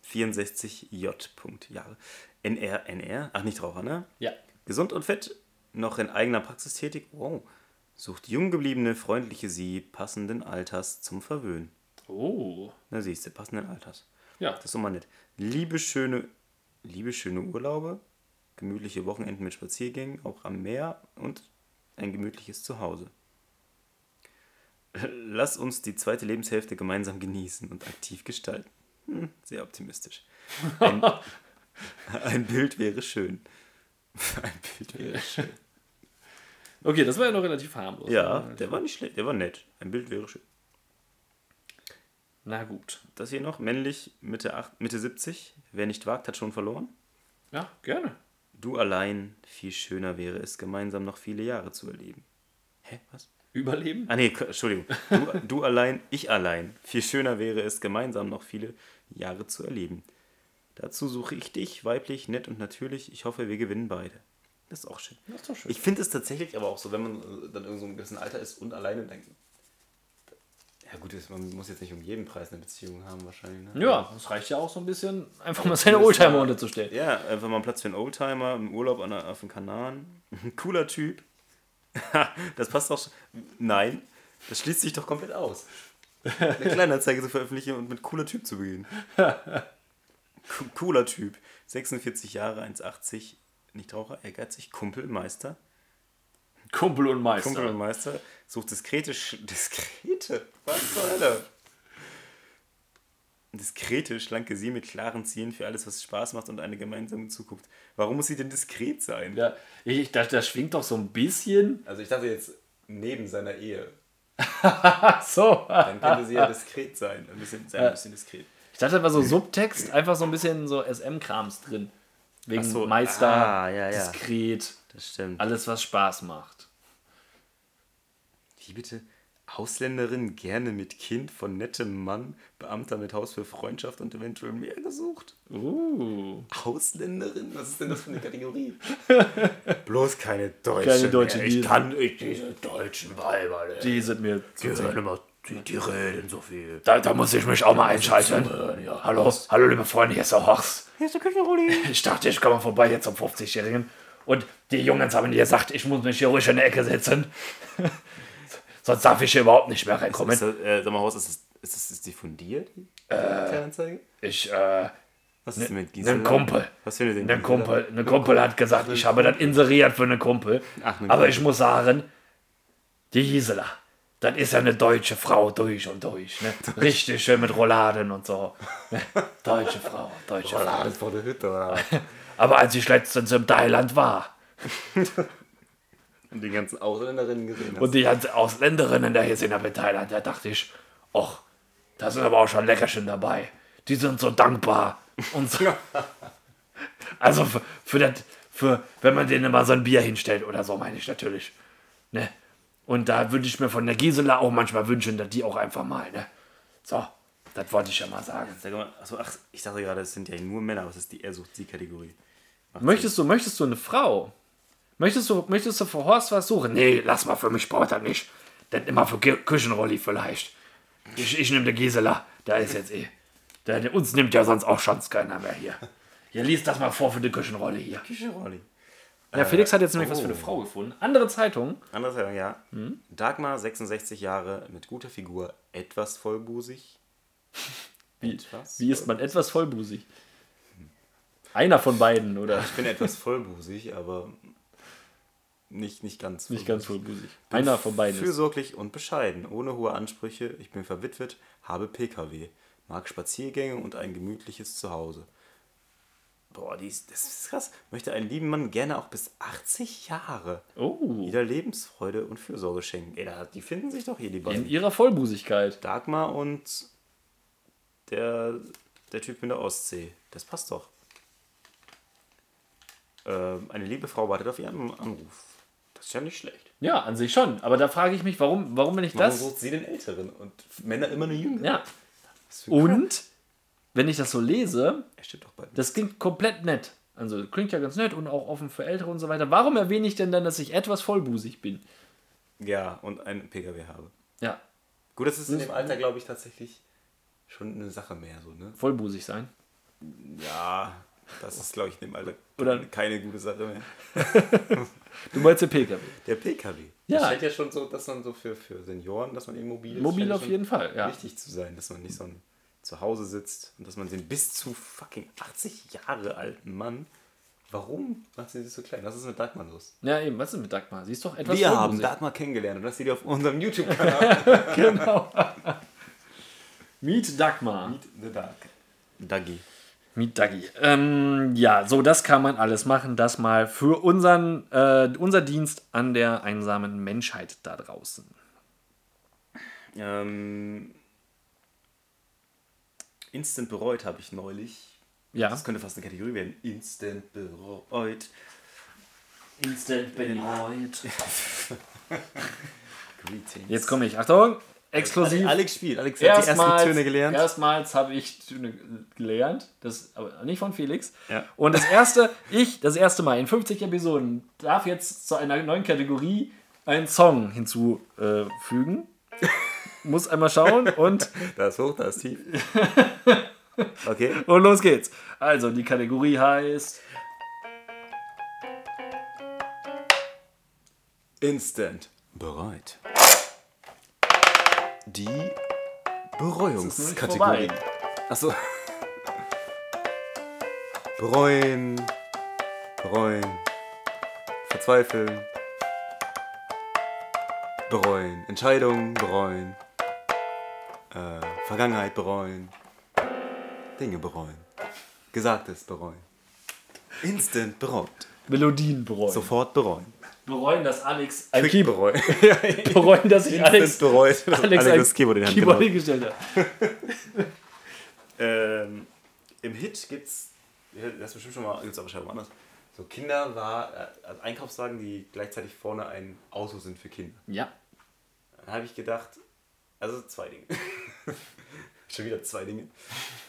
64 J. Punkt, Jahre. NR, NR. Ach, nicht Raucher, ne? Ja. Gesund und fett. Noch in eigener Praxis tätig. Wow. Sucht jung gebliebene, freundliche Sie, passenden Alters zum Verwöhnen. Oh. Na siehst du, passenden Alters. Ja. Das ist doch mal nett. Liebe schöne, liebe schöne Urlaube, gemütliche Wochenenden mit Spaziergängen, auch am Meer und ein gemütliches Zuhause. Lass uns die zweite Lebenshälfte gemeinsam genießen und aktiv gestalten. Hm, sehr optimistisch. Ein, ein Bild wäre schön. Ein Bild wäre schön. Okay, das war ja noch relativ harmlos. Ja, der war nicht schlecht, der war nett. Ein Bild wäre schön. Na gut. Das hier noch, männlich, Mitte, 8, Mitte 70. Wer nicht wagt, hat schon verloren. Ja, gerne. Du allein, viel schöner wäre es, gemeinsam noch viele Jahre zu erleben. Hä, was? Überleben? Ah nee, Entschuldigung. Du, du allein, ich allein. Viel schöner wäre es, gemeinsam noch viele Jahre zu erleben. Dazu suche ich dich, weiblich, nett und natürlich. Ich hoffe, wir gewinnen beide. Das ist auch schön. Das ist doch schön. Ich finde es tatsächlich aber auch so, wenn man äh, dann in so einem gewissen Alter ist und alleine denkt. Ja gut, man muss jetzt nicht um jeden Preis eine Beziehung haben wahrscheinlich. Ne? Ja, das reicht ja auch so ein bisschen, einfach mal seine Oldtimer unterzustellen. Ja, einfach mal Platz für einen Oldtimer im Urlaub an der, auf den Kanaren. Cooler Typ. das passt doch. Nein, das schließt sich doch komplett aus. Eine Kleinanzeige zu veröffentlichen und mit cooler Typ zu beginnen. Co- Cooler Typ. 46 Jahre, 1,80. Nichtraucher, ehrgeizig, Kumpel, Meister. Kumpel und Meister. Kumpel und Meister. Sucht diskrete. Sch diskrete? Was zur Hölle? Diskrete, schlanke Sie mit klaren Zielen für alles, was Spaß macht und eine gemeinsame Zukunft. Warum muss sie denn diskret sein? Ja, ich dachte, das schwingt doch so ein bisschen. Also ich dachte jetzt neben seiner Ehe. So. Dann könnte sie ja diskret sein. Ein bisschen, sein, ein bisschen diskret. Ich dachte, da war so Subtext, einfach so ein bisschen so SM-Krams drin. Wegen so, Meister, ah, ja, ja. diskret, Das stimmt. alles, was Spaß macht. Wie bitte? Ausländerin gerne mit Kind von nettem Mann, Beamter mit Haus für Freundschaft und eventuell mehr gesucht. Uh. Ausländerin? Was ist denn das für eine Kategorie? Bloß keine Deutsche. Keine Deutsche, mehr. Ich kann nicht diese deutschen Weiber. ey. Die sind mir zu Die hören immer, die, die reden so viel. Da, da muss ich mich auch mal einschalten. Hallo, hallo liebe Freunde, hier ist der Horst. Hier ist der Küchenrolli. Ich dachte, ich komme vorbei jetzt zum 50-Jährigen. Und die Jungs haben mir gesagt, ich muss mich hier ruhig in der Ecke setzen. Sonst darf ich hier überhaupt nicht mehr reinkommen. Ist das, äh, sag mal, Horst, ist, das, ist, das, ist die fundiert, die Kleinanzeige? Ich, äh, Was ist denn mit Gisela? ein Kumpel. Was findet denn Ein Gisela? Kumpel, ein Kumpel hat gesagt, ich habe das inseriert für einen Kumpel. Ach, einen Aber Kumpel. ich muss sagen, die Gisela, das ist ja eine deutsche Frau durch und durch. Ne? Richtig schön mit Rouladen und so. Ne? Deutsche Frau, deutsche Frau. Alles vor der Hütte, oder? Aber als ich letztens im Thailand war Und die ganzen Ausländerinnen gesehen hast. und die ganzen Ausländerinnen da hier sind in Thailand, da dachte ich, ach, da sind aber auch schon Leckerchen dabei. Die sind so dankbar. Und so. Also für, für das, für, wenn man denen mal so ein Bier hinstellt oder so, meine ich natürlich. Ne? Und da würde ich mir von der Gisela auch manchmal wünschen, dass die auch einfach mal, ne? So, das wollte ich ja mal sagen. Sag mal, achso, ach, ich dachte gerade, es sind ja nur Männer. Was ist die Er sucht sie Kategorie? Möchtest du, möchtest du eine Frau? Möchtest du, möchtest du für Horst was suchen? Nee, lass mal für mich braucht er nicht. Denn immer für Kü- Küchenrolli vielleicht. Ich, ich nehme die Gisela. Da ist jetzt eh. Der, der, uns nimmt ja sonst auch schon keiner mehr hier. Ja, lies das mal vor für die Küchenrolle hier. Küchenrolli. Ja, Felix hat jetzt nämlich was für oh. eine Frau gefunden. Andere Zeitung. Anders sagen, ja. Hm? Dagmar, 66 Jahre, mit guter Figur, etwas vollbusig. Wie, Etwas wie ist man etwas vollbusig? Einer von beiden, oder? Ich bin etwas vollbusig, aber nicht, nicht ganz Nicht ganz vollbusig. Einer von beiden. Fürsorglich und bescheiden, ohne hohe Ansprüche. Ich bin verwitwet, habe PKW, mag Spaziergänge und ein gemütliches Zuhause. Boah, die ist, das ist krass. Möchte einen lieben Mann gerne auch bis 80 Jahre Oh, wieder Lebensfreude und Fürsorge schenken. Ey, da- die finden sich doch hier, die in beiden. ihrer Vollbusigkeit. Dagmar und der, der Typ in der Ostsee. Das passt doch. Ähm, eine liebe Frau wartet auf ihren Anruf. Das ist ja nicht schlecht. Ja, an sich schon. Aber da frage ich mich, warum, warum bin ich Warum das? sucht sie den Älteren und Männer immer eine Jüngere? Ja. Und, wenn ich das so lese, das klingt komplett nett. Also klingt ja ganz nett und auch offen für Ältere und so weiter. Warum erwähne ich denn dann, dass ich etwas vollbusig bin? Ja, und einen PKW habe. Ja, Gut, das ist in dem Alter, glaube ich, tatsächlich schon eine Sache mehr so, ne? vollbusig sein. Ja, das ist, glaube ich, in dem Alter Oder- keine gute Sache mehr. Du meinst den PKW. Der PKW. Das Ja, scheint ja schon so, dass man so für, für Senioren, dass man eben mobil ist. mobil auf jeden Fall, ja. Wichtig zu sein, dass man nicht so ein zu Hause sitzt und dass man den bis zu fucking 80 Jahre alten Mann. Warum macht sie sich so klein? Was ist mit Dagmar los? Ja, eben, was ist mit Dagmar? Sie ist doch etwas Wir haben. Dagmar kennengelernt und das seht ihr auf unserem YouTube-Kanal. Genau. Meet Dagmar. The Dark. Dagi. Meet Dagi. Ähm, ja, so, das kann man alles machen. Das mal für unseren, äh, unser Dienst an der einsamen Menschheit da draußen. Ähm, Instant bereut habe ich neulich. Ja. Das könnte fast eine Kategorie werden. Instant bereut. Instant Beloit. Greetings. Jetzt komme ich. Achtung, exklusiv. Alex spielt. Alex hat die ersten Erstmals, Töne gelernt. erstmals habe ich Töne gelernt, das aber nicht von Felix. Ja. Und das erste, ich, das erste Mal in 50 Episoden, darf jetzt zu einer neuen Kategorie einen Song hinzufügen. Muss einmal schauen und, Da ist hoch, da ist tief. Okay. und los geht's. Also, die Kategorie heißt Instant bereut. Die. Bereuungskategorie. Achso. Bereuen. Bereuen. Verzweifeln. Bereuen. Entscheidungen bereuen. Äh, Vergangenheit bereuen. Dinge bereuen. Gesagtes bereuen. Instant bereut. Melodien bereuen. Sofort bereuen. Bereuen, dass Alex ein Quick Keyboard. bereuen. Dass ich Alex, bereut. dass Alex, Alex das Keyboard in Hand Keyboard hingestellt hat. Ähm, Im Hit gibt's, das ist bestimmt schon mal, gibt's aber wahrscheinlich woanders, so Kinder war, äh, also Einkaufswagen, die gleichzeitig vorne ein Auto sind für Kinder. Ja. Dann habe ich gedacht, also zwei Dinge. schon wieder zwei Dinge.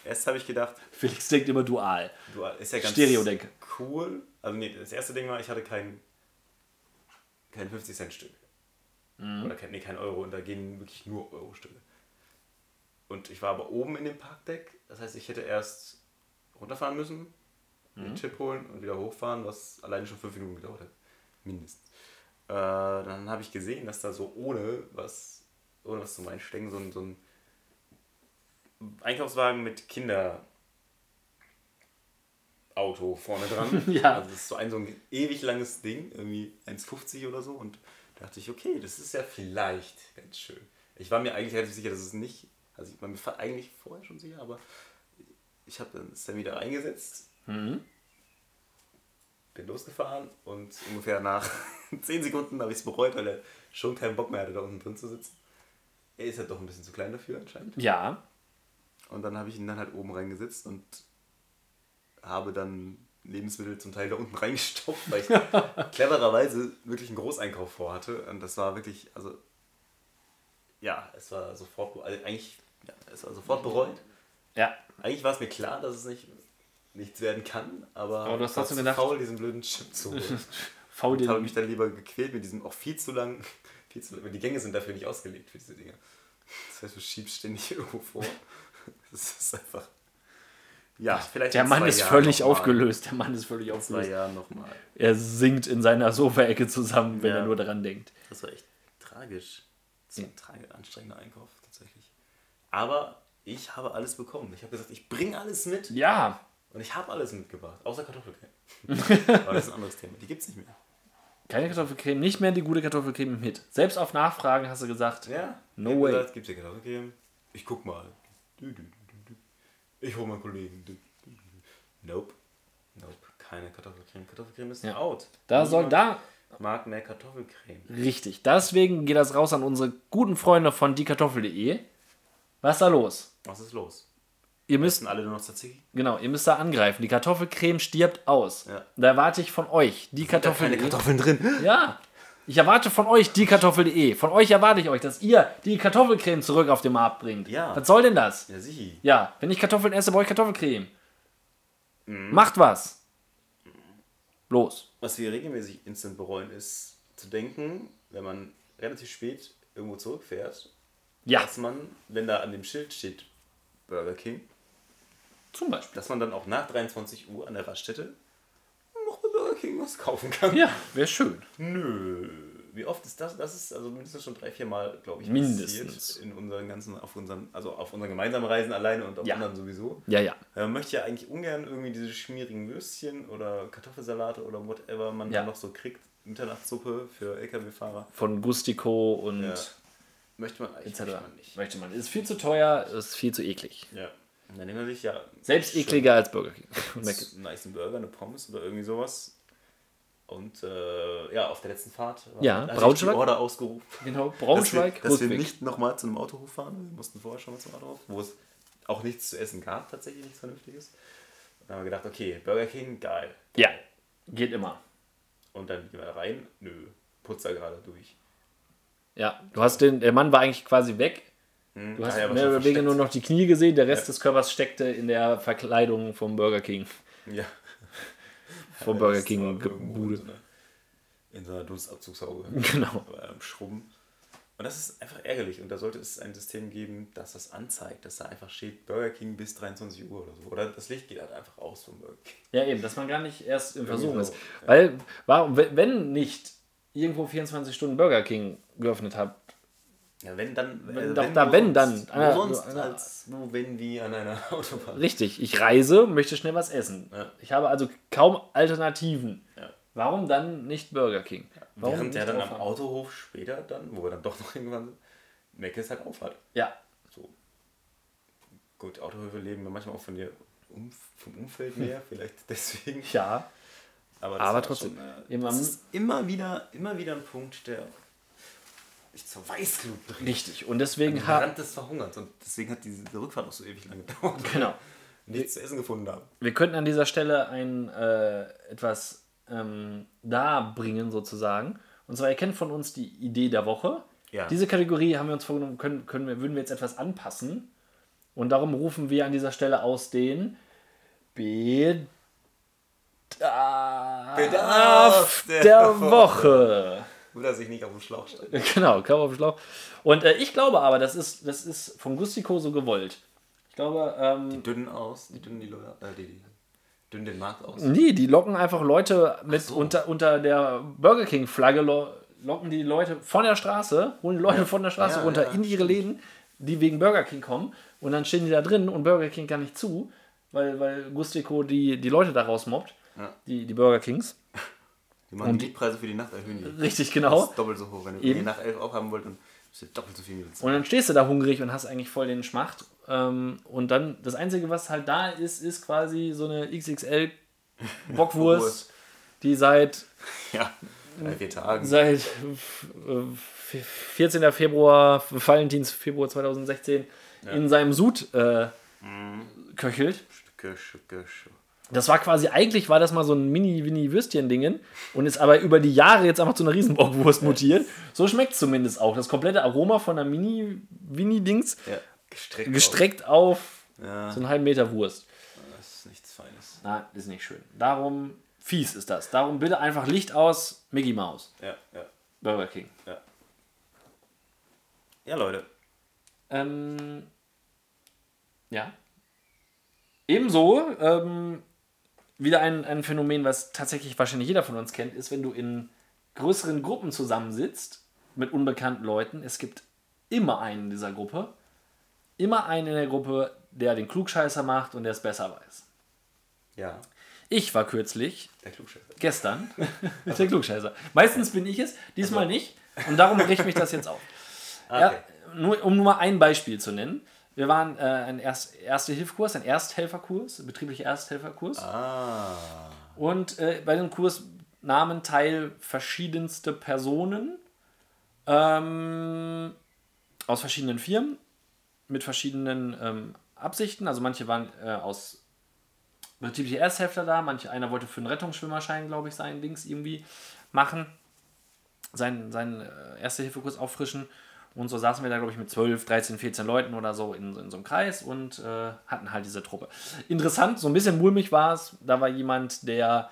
Erst habe ich gedacht, Felix denkt immer dual. du ist ja ganz Stereo-Denke. cool. Also nee, das erste Ding war, ich hatte kein, kein 50 Cent Stück. Oder kein, nee, kein Euro und da gehen wirklich nur Euro-Stücke. Und ich war aber oben in dem Parkdeck, das heißt, ich hätte erst runterfahren müssen, den Chip holen und wieder hochfahren, was alleine schon fünf Minuten gedauert hat. Mindestens. Äh, dann habe ich gesehen, dass da so ohne was, ohne was zum Einstecken, so ein, so ein Einkaufswagen mit Kinderauto vorne dran. Ja. Also das ist so ein, so ein ewig langes Ding, irgendwie 1,50 oder so. Und da dachte ich, okay, das ist ja vielleicht ganz schön. Ich war mir eigentlich relativ sicher, dass es nicht, also ich war mir eigentlich vorher schon sicher, aber ich habe dann, es dann wieder eingesetzt, Mhm. bin losgefahren und ungefähr nach 10 Sekunden habe ich es bereut, weil er schon keinen Bock mehr hatte, da unten drin zu sitzen. Er ist halt doch ein bisschen zu klein dafür anscheinend. Ja. Und dann habe ich ihn dann halt oben reingesetzt und habe dann Lebensmittel zum Teil da unten reingestopft, weil ich clevererweise wirklich einen Großeinkauf vorhatte. Und das war wirklich, also ja, es war sofort, also eigentlich, ja, es war sofort bereut. Ja. Eigentlich war es mir klar, dass es nicht nichts werden kann, aber, Aber du hast trotzdem gedacht- faul, diesen blöden Chip zu holen. Faul Ich habe den. mich dann lieber gequält mit diesem auch viel zu lang, viel zu lang. Die Gänge sind dafür nicht ausgelegt für diese Dinge. Das heißt, du schiebst ständig irgendwo vor. Das ist einfach. Ja, vielleicht Der Mann ist Jahren völlig aufgelöst. Der Mann ist völlig In zwei aufgelöst. Jahren nochmal. Er sinkt in seiner Sofaecke zusammen, wenn Ja. er nur daran denkt. Das war echt tragisch. Das war ein trage, anstrengender Einkauf tatsächlich. Aber ich habe alles bekommen. Ich habe gesagt, ich bringe alles mit Ja. und ich habe alles mitgebracht, außer Kartoffelcreme. Aber das ist ein anderes Thema. Die gibt es nicht mehr. Keine Kartoffelcreme, nicht mehr die gute Kartoffelcreme im Hit. Selbst auf Nachfragen hast du gesagt, Ja, No way. Gesagt, gibt's hier Kartoffelcreme? Ich guck mal. Du, du, du. Ich hole meinen Kollegen. Nope. Nope. Keine Kartoffelcreme. Kartoffelcreme ist Ja. out. da soll Niemand da. mag mehr Kartoffelcreme. Richtig. Deswegen geht das raus an unsere guten Freunde von diekartoffel.de. Was ist da los? Was ist los? Ihr müsst, alle nur noch Tzatziki? genau, ihr müsst da angreifen. Die Kartoffelcreme stirbt aus. Ja. Da erwarte ich von euch die Keine Kartoffel.de. Kartoffeln drin. Ja. Ich erwarte von euch die Kartoffel.de. Von euch erwarte ich euch, dass ihr die Kartoffelcreme zurück auf den Markt bringt. Ja. Was soll denn das? Ja, sieh. Ja, wenn ich Kartoffeln esse, brauche ich Kartoffelcreme. Mhm. Macht was. Los. Was wir regelmäßig instant bereuen, ist zu denken, wenn man relativ spät irgendwo zurückfährt, Ja, dass man, wenn da an dem Schild steht Burger King, zum Beispiel. dass man dann auch nach 23 Uhr an der Raststätte Burger King was kaufen kann. Ja, wäre schön. Nö, wie oft ist das? Das ist also mindestens schon drei, vier Mal, glaube ich, Mindestens. passiert in unseren ganzen, auf unseren, also auf unseren gemeinsamen Reisen alleine und auf Ja. anderen sowieso. Ja, ja. Man möchte ja eigentlich ungern irgendwie diese schmierigen Würstchen oder Kartoffelsalate oder whatever man Ja. da noch so kriegt. Mitternachtssuppe für LKW-Fahrer. Von Gustico und Ja. Möchte man eigentlich möchte man nicht. Möchte man. Ist viel zu teuer, ist viel zu eklig. Ja. Und dann nimmt man sich ja. Selbst ekliger als Burger King. Einen nicen Burger, eine Pommes oder irgendwie sowas. Und äh, ja, auf der letzten Fahrt war Ja, ich Braunschweig. die Order ausgerufen. Genau, dass wir, Braunschweig, dass wir nicht nochmal zu einem Autohof fahren. Wir mussten vorher schon mal zum Autohof, wo es auch nichts zu essen gab, tatsächlich nichts Vernünftiges. Und dann haben wir gedacht, okay, Burger King, geil. Ja, geht immer. Und dann gehen wir da rein, nö, putzt da gerade durch. Ja, du hast den, der Mann war eigentlich quasi weg. Hm, Du hast ah ja, mehr schon oder weniger nur noch die Knie gesehen, der Rest Ja. des Körpers steckte in der Verkleidung vom Burger King. Ja. Vom Ja, Burger King Bude. In so einer, in so einer Dunstabzugshaube. Genau. Am Schrubben. Und das ist einfach ärgerlich. Und da sollte es ein System geben, das das anzeigt, dass da einfach steht Burger King bis 23 Uhr oder so. Oder das Licht geht halt einfach aus vom Burger King. Ja, eben, dass man gar nicht erst in Versuchung so, ist. Weil, warum, wenn nicht irgendwo 24 Stunden Burger King geöffnet hat, Ja, wenn dann. Wenn doch da, wenn dann. Wo Einer- sonst einer- als wo, wenn, wie an einer Autobahn. richtig, ich reise, möchte schnell was essen. Ja. Ich habe also kaum Alternativen. Ja. Warum dann nicht Burger King? Warum Während der dann am? Autohof später dann, wo wir dann doch noch hingefahren sind, Meckes halt aufhat. Ja, So. Gut, Autohöfe leben ja manchmal auch von dir um, vom Umfeld mehr, vielleicht deswegen. ja. Aber, Aber trotzdem, Schon, äh, das ist immer wieder, immer wieder ein Punkt, der mich zur Weißglut bringt. Richtig. Und deswegen haben. Rand des Verhungerns. Und deswegen hat diese Rückfahrt auch so ewig lange gedauert. Genau. Nichts zu essen gefunden haben. Wir könnten an dieser Stelle ein äh, etwas ähm, darbringen, sozusagen. Und zwar, ihr kennt von uns die Idee der Woche. Ja. Diese Kategorie haben wir uns vorgenommen, können, können wir, würden wir jetzt etwas anpassen. Und darum rufen wir an dieser Stelle aus den Bedarf, Bedarf der, der Woche. Nur, dass ich nicht auf dem Schlauch stand. Genau, Körper auf dem Schlauch. Und äh, ich glaube aber, das ist, das ist von Gustico so gewollt. Ich glaube, ähm, Die dünnen aus, die dünnen die Leute, äh, die, die dünnen den Markt aus. Nee, die locken einfach Leute mit so. unter, unter der Burger King-Flagge, lo locken die Leute von der Straße, holen die Leute von der Straße Ja, runter ja, in ihre Läden, die wegen Burger King kommen. Und dann stehen die da drin und Burger King gar nicht zu, weil, weil Gustico die, die Leute da rausmobbt, Ja. die, die Burger Kings. Die machen die Mietpreise für die Nacht erhöhen. Die. Richtig, Das genau. ist doppelt so hoch. Wenn ihr nach 11 auch haben wollt, dann müsst ihr doppelt so viel Miete. Und dann stehst du da hungrig und hast eigentlich voll den Schmacht. Ähm, und dann, das Einzige, was halt da ist, ist quasi so eine XXL Bockwurst, die seit Ja, drei, vier Tagen. Seit äh, 14. Februar, Valentins Februar 2016, in seinem Sud äh, köchelt. Stücke, Stücke, Stücke. Das war quasi, eigentlich war das mal so ein Mini-Winnie-Würstchen-Dingen und ist aber über die Jahre jetzt einfach zu einer Riesenbockwurst mutiert. So schmeckt es zumindest auch. Das komplette Aroma von einer Mini-Winnie-Dings Ja, gestreckt. gestreckt auf Auf. Ja, so einen halben Meter Wurst. das ist nichts Feines. Na, ist nicht schön. Darum, fies ist das. Darum bitte einfach Licht aus, Mickey Mouse, Ja, ja, Burger King. ja. Ja, Leute. Ähm, ja. Ebenso, ähm, wieder ein, ein Phänomen, was tatsächlich wahrscheinlich jeder von uns kennt, ist, wenn du in größeren Gruppen zusammensitzt mit unbekannten Leuten. Es gibt immer einen in dieser Gruppe, immer einen in der Gruppe, der den Klugscheißer macht und der es besser weiß. Ja, Ich war kürzlich, der Klugscheißer. gestern, der Klugscheißer. Meistens bin ich es, diesmal nicht. Und darum richte mich das jetzt auf. Ah, Ja, okay. nur, um nur mal ein Beispiel zu nennen. Wir waren äh, ein Erst Erste-Hilfe-Kurs, ein Ersthelferkurs, betrieblicher Ersthelferkurs. Ah. Und äh, bei dem Kurs nahmen teil verschiedenste Personen ähm, aus verschiedenen Firmen mit verschiedenen ähm, Absichten. Also manche waren äh, aus betriebliche Ersthälfter da, manche einer wollte für einen Rettungsschwimmerschein, glaube ich, seinen Dings irgendwie machen, seinen, seinen äh, Erste-Hilfe-Kurs auffrischen. Und so saßen wir da, glaube ich, mit 12, 13, 14 Leuten oder so in, in so einem Kreis und äh, hatten halt diese Truppe. Interessant, so ein bisschen mulmig war es. Da war jemand, der,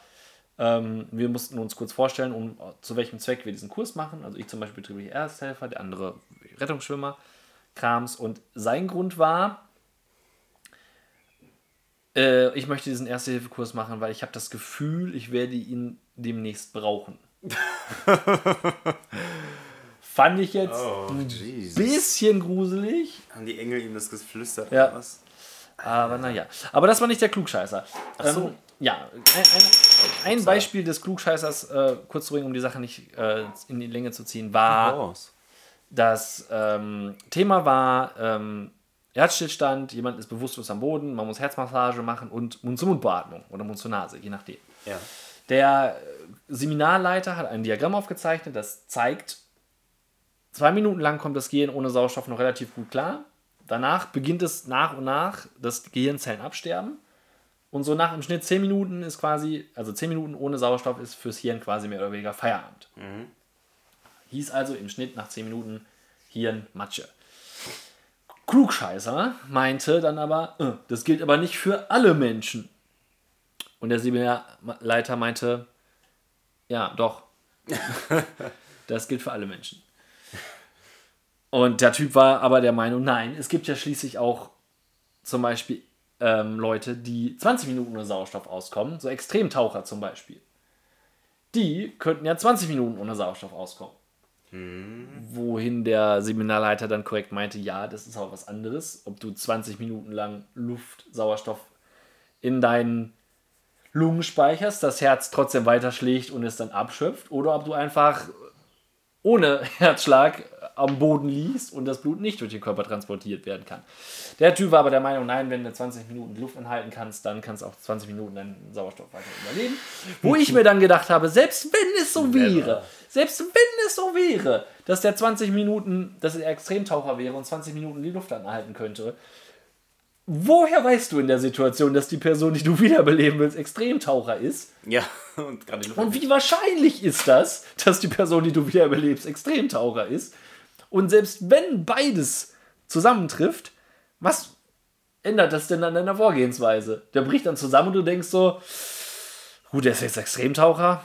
ähm, wir mussten uns kurz vorstellen, um, zu welchem Zweck wir diesen Kurs machen. Also ich zum Beispiel betriebliche Ersthelfer, der andere Rettungsschwimmer, Krams. Und sein Grund war, äh, ich möchte diesen Erste-Hilfe-Kurs machen, weil ich habe das Gefühl, ich werde ihn demnächst brauchen. Fand ich jetzt Oh, ein Jesus. bisschen gruselig. Haben die Engel ihm das geflüstert Ja. oder was? Aber naja. Aber das war nicht der Klugscheißer. Ach so. Ähm, ja, ein, ein, ein Beispiel des Klugscheißers, äh, kurz zu bringen, um die Sache nicht äh, in die Länge zu ziehen, war, das ähm, Thema war ähm, Herzstillstand, jemand ist bewusstlos am Boden, man muss Herzmassage machen und Mund-zu-Mund-Beatmung oder Mund-zu-Nase, je nachdem. Ja. Der äh, Seminarleiter hat ein Diagramm aufgezeichnet, das zeigt, zwei Minuten lang kommt das Gehirn ohne Sauerstoff noch relativ gut klar. Danach beginnt es nach und nach, dass Gehirnzellen absterben. Und so nach im Schnitt zehn Minuten ist quasi, also zehn Minuten ohne Sauerstoff ist fürs Hirn quasi mehr oder weniger Feierabend. Hieß also im Schnitt nach zehn Minuten Hirn Matsche. Klugscheißer meinte dann aber, äh, das gilt aber nicht für alle Menschen. Und der Seminarleiter meinte, ja, doch. das gilt für alle Menschen. Und der Typ war aber der Meinung, nein, es gibt ja schließlich auch zum Beispiel ähm, Leute, die 20 Minuten ohne Sauerstoff auskommen, so Extremtaucher zum Beispiel. Die könnten ja 20 Minuten ohne Sauerstoff auskommen. Wohin der Seminarleiter dann korrekt meinte, ja, das ist auch was anderes, ob du 20 Minuten lang Luft, Sauerstoff in deinen Lungen speicherst, das Herz trotzdem weiterschlägt und es dann abschöpft, oder ob du einfach ohne Herzschlag am Boden liegst und das Blut nicht durch den Körper transportiert werden kann. Der Typ war aber der Meinung, nein, wenn du 20 Minuten Luft anhalten kannst, dann kannst du auch 20 Minuten deinen Sauerstoff weiter überleben. Wo ich mir dann gedacht habe, selbst wenn es so wäre, selbst wenn es so wäre, dass der 20 Minuten, dass er Extremtaucher wäre und 20 Minuten die Luft anhalten könnte, woher weißt du in der Situation, dass die Person, die du wiederbeleben willst, Extremtaucher ist? Ja, und gerade. Und wie wahrscheinlich ist das, dass die Person, die du wiederbelebst, Extremtaucher ist? Und selbst wenn beides zusammentrifft, was ändert das denn an deiner Vorgehensweise? Der bricht dann zusammen und du denkst so, gut, der ist jetzt Extremtaucher,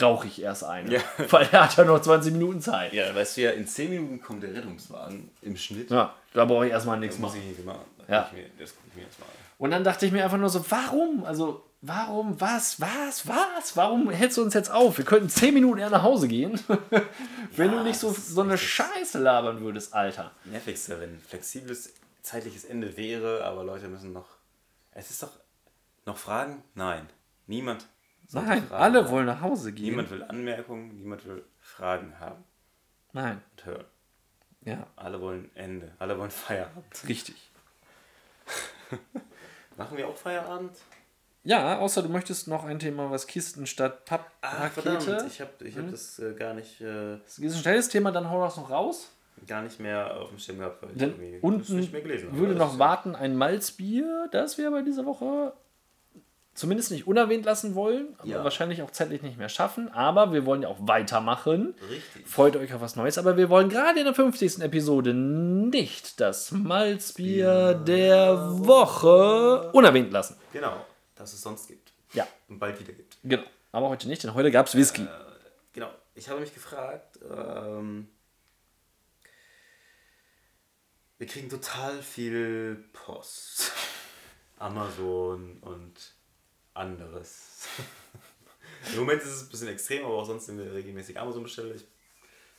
rauche ich erst ein. Ja. Weil er hat ja noch 20 Minuten Zeit. Ja, weißt du ja, in 10 Minuten kommt der Rettungswagen im Schnitt. Ja, da brauche ich erstmal nichts machen. ich nicht machen. Das Ja. ich mir- Das gucke ich mir jetzt mal an. Und dann dachte ich mir einfach nur so, warum? Also, warum, was, was, was? Warum hältst du uns jetzt auf? Wir könnten 10 Minuten eher nach Hause gehen, wenn du nicht so, so eine. Scheiße labern würdest, Alter. Nervigste, wenn flexibles zeitliches Ende wäre, aber Leute müssen noch. Es ist doch. Noch Fragen? Nein. Niemand. Nein, Fragen alle haben. wollen nach Hause gehen. Niemand will Anmerkungen, niemand will Fragen haben Nein, und hören. ja, Alle wollen Ende. Alle wollen Feierabend. richtig. Machen wir auch Feierabend? Ja, außer du möchtest noch ein Thema, was Kisten statt Ah, verdammt. Ich habe ich hab das äh, gar, nicht, äh, Das ist ein schnelles Thema, dann hau das noch raus. gar nicht mehr auf dem Schirm gehabt, weil ich Denn unten nicht mehr gelesen habe. würde noch warten ein Malzbier, das wir aber diese Woche zumindest nicht unerwähnt lassen wollen, aber Ja. wahrscheinlich auch zeitlich nicht mehr schaffen. Aber wir wollen ja auch weitermachen. Richtig. Freut euch auf was Neues, aber wir wollen gerade in der 50. Episode nicht das Malzbier der Woche unerwähnt lassen. Genau, dass es sonst gibt. Ja, Und bald wieder gibt. genau. Aber heute nicht, denn heute gab es Whisky. Genau. Ich habe mich gefragt, ähm, wir kriegen total viel Post. Amazon und anderes. Im Moment ist es ein bisschen extrem, aber auch sonst sind wir regelmäßig Amazon bestelle.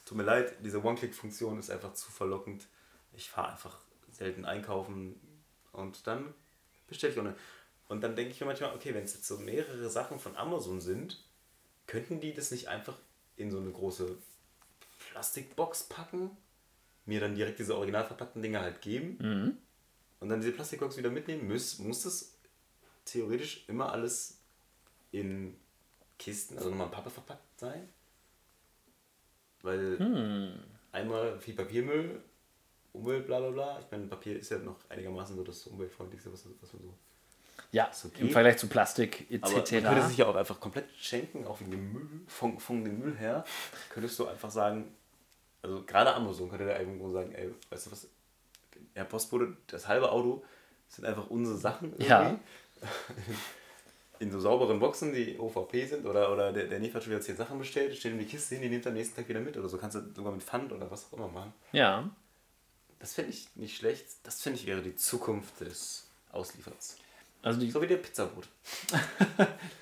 Tut mir leid, diese One-Click-Funktion ist einfach zu verlockend. Ich fahre einfach selten einkaufen und dann bestelle ich ohne. Und dann denke ich mir manchmal, okay, wenn es jetzt so mehrere Sachen von Amazon sind, könnten die das nicht einfach in so eine große Plastikbox packen, mir dann direkt diese original verpackten Dinger halt geben und dann diese Plastikbox wieder mitnehmen? Muss, muss das theoretisch immer alles in Kisten, also nochmal in Pappe verpackt sein? Weil einmal viel Papiermüll, Umwelt, bla bla bla. Ich meine, Papier ist ja noch einigermaßen so das umweltfreundlichste, was, was man so Ja, so im. Vergleich zu Plastik etc. aber man könnte sich ja auch einfach komplett schenken, auch wegen dem Müll, von, von dem Müll her. Könntest du einfach sagen, also gerade Amazon könnte da irgendwo sagen, ey, weißt du was, Herr Postbote, das halbe Auto sind einfach unsere Sachen irgendwie. Ja. In so sauberen Boxen, die OVP sind, oder, oder der, der Lieferant schon wieder 10 Sachen bestellt, steht in die Kiste hin, die nimmt am nächsten Tag wieder mit, oder so kannst du sogar mit Pfand oder was auch immer machen. ja. Das finde ich nicht schlecht. Das finde ich wäre die Zukunft des Auslieferns. Also die So wie der Pizzabrot.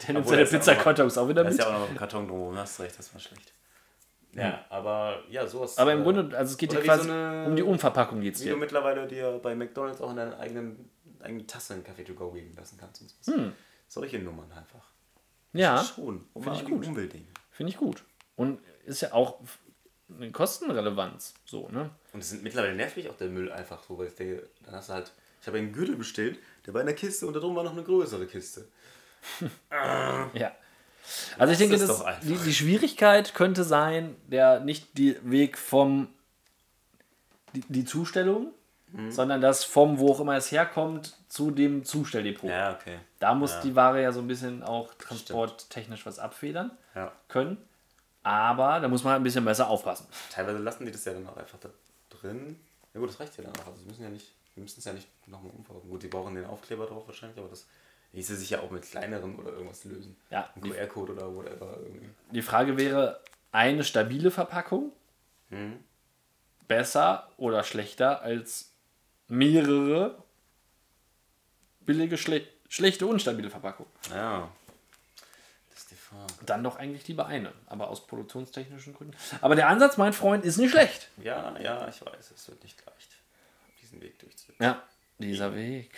Obwohl, das ist ja auch Pizzakarton ist auch wieder Da ist mit. ja auch noch ein Karton drumherum, hast recht, das war schlecht. Ja, aber ja, sowas. Aber im äh, Grunde, also es geht wie quasi so eine- um die Umverpackung geht's Wie du hier. mittlerweile dir bei McDonalds auch in deiner eigenen, eigenen Tasse einen Kaffee to go geben lassen kannst. Und sowas. Solche Nummern einfach. Hm. Ja, Schon. Um Finde ich gut. finde ich gut. Und ist ja auch eine Kostenrelevanz. So, ne? Und es sind mittlerweile nervt mich auch der Müll einfach so, weil ich denke, dann hast du halt. Ich habe einen Gürtel bestellt, der war in der Kiste und da drum war noch eine größere Kiste. Ja. Also ich denke, das, die, die Schwierigkeit könnte sein, der nicht die Weg vom die, die Zustellung, Mhm. sondern das vom, wo auch immer es herkommt, zu dem Zustelldepot. Ja, okay. Da muss Ja. die Ware ja so ein bisschen auch transporttechnisch was abfedern Ja. können. Aber da muss man halt ein bisschen besser aufpassen. Teilweise lassen die das ja dann auch einfach da drin. Ja gut, das reicht ja dann auch. Also sie müssen ja nicht, wir müssen es ja nicht nochmal umverpacken. Gut, die brauchen den Aufkleber drauf wahrscheinlich, aber das ließe sich ja auch mit kleineren oder irgendwas lösen. Ja, Ein QR-Code oder whatever irgendwie. Die Frage wäre, eine stabile Verpackung Mhm. besser oder schlechter als mehrere billige, schle schlechte, unstabile Verpackungen? Ja. Das ist die Frage. Dann doch eigentlich lieber eine, aber aus produktionstechnischen Gründen. Aber der Ansatz, mein Freund, ist nicht schlecht. Ja, ja, ich weiß, es wird nicht leicht, diesen Weg durchzusetzen. Ja, dieser Weg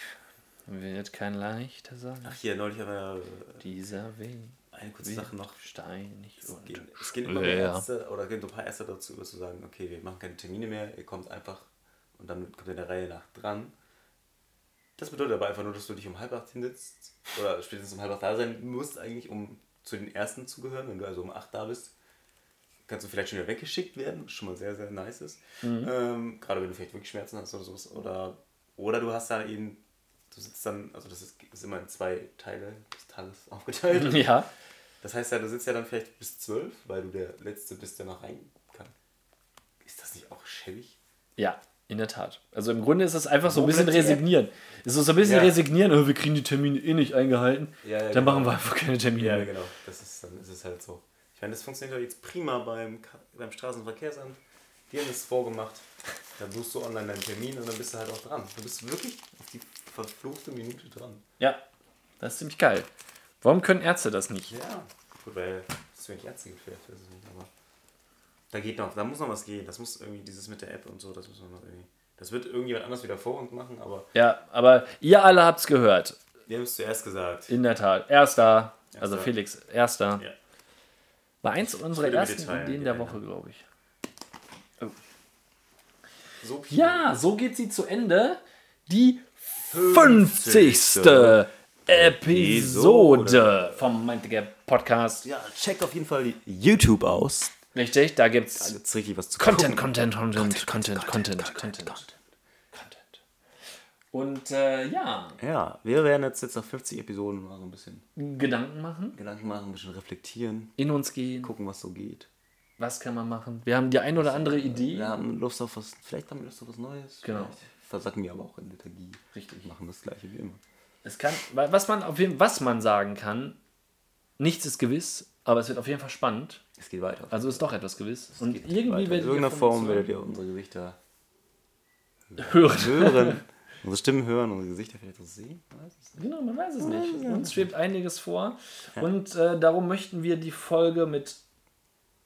wird kein leichter sein. Ach, hier, neulich haben wir Dieser Weg eine kurze Sache noch. steinig Es und gehen, es gehen immer mehr Ja. Ärzte oder gehen so ein paar Ärzte dazu über zu sagen, okay, wir machen keine Termine mehr, ihr kommt einfach und dann kommt in der Reihe nach dran. Das bedeutet aber einfach nur, dass du dich um halb acht hinsetzt oder spätestens um halb acht da sein musst, eigentlich, um zu den Ersten zu gehören. Wenn du also um acht da bist, kannst du vielleicht schon wieder weggeschickt werden, was schon mal sehr, sehr nice ist. Ähm, gerade wenn du vielleicht wirklich Schmerzen hast oder sowas. Oder, oder du hast da eben, du sitzt dann, also das ist, ist immer in zwei Teile des Tages aufgeteilt. Ja, Das heißt ja, du sitzt ja dann vielleicht bis zwölf, weil du der Letzte bist, der noch rein kann. Ist das nicht auch schäbig? ja, in der Tat. Also im Grunde ist es einfach so ein bisschen resignieren. Es ist so ein bisschen Ja. resignieren, oh, wir kriegen die Termine eh nicht eingehalten. Ja, ja, Dann genau. machen wir einfach keine Termine Ja, mehr. genau. Das ist, dann ist es halt so. Ich meine, das funktioniert doch jetzt prima beim, beim Straßenverkehrsamt. Die haben es vorgemacht. Da buchst du online deinen Termin und dann bist du halt auch dran. Du bist wirklich auf die verfluchte Minute dran. Ja, das ist ziemlich geil. Warum können Ärzte das nicht? Ja. Gut, weil es zu wenig Ärzte gibt ich nicht, aber da geht noch, da muss noch was gehen. Das muss irgendwie dieses mit der App und so, das muss man noch irgendwie. Das wird irgendjemand anders wieder vor uns machen, aber Ja, aber ihr alle habt's gehört. wir haben es zuerst gesagt. In der Tat. Erster, also Erster. Felix, erster. Ja. War eins unserer ersten Ideen der. Woche, glaube ich. So viel. Ja, so geht sie zu Ende. Die 50. Episode vom Meintiger Podcast. Ja, check auf jeden Fall YouTube aus. Richtig, da Da gibt's gibt's richtig was zu Content, gucken. Content, Content, Content, Content, Content, Content. Und äh, ja, Ja, wir werden jetzt, jetzt nach 50 Episoden mal so ein bisschen Gedanken machen, Gedanken machen, ein bisschen reflektieren, in uns gehen. gucken, was so geht. Was kann man machen? Wir haben die ein oder andere Idee. Wir haben Lust auf was, vielleicht haben wir Lust auf was Neues. Genau. Vielleicht versacken wir aber auch in Lethargie. Richtig. Machen das gleiche wie immer. Es kann, was man auf jeden was man sagen kann, nichts ist gewiss, aber es wird auf jeden Fall spannend. Es geht weiter. Also ist doch etwas gewiss. Und Geht irgendwie weiter. In werdet irgendeiner Form werdet ihr unsere Gesichter hören. hören, unsere Stimmen hören, unsere Gesichter vielleicht auch sehen. Es. Genau, man weiß es nicht. Uns schwebt einiges vor. Und äh, darum möchten wir die Folge mit.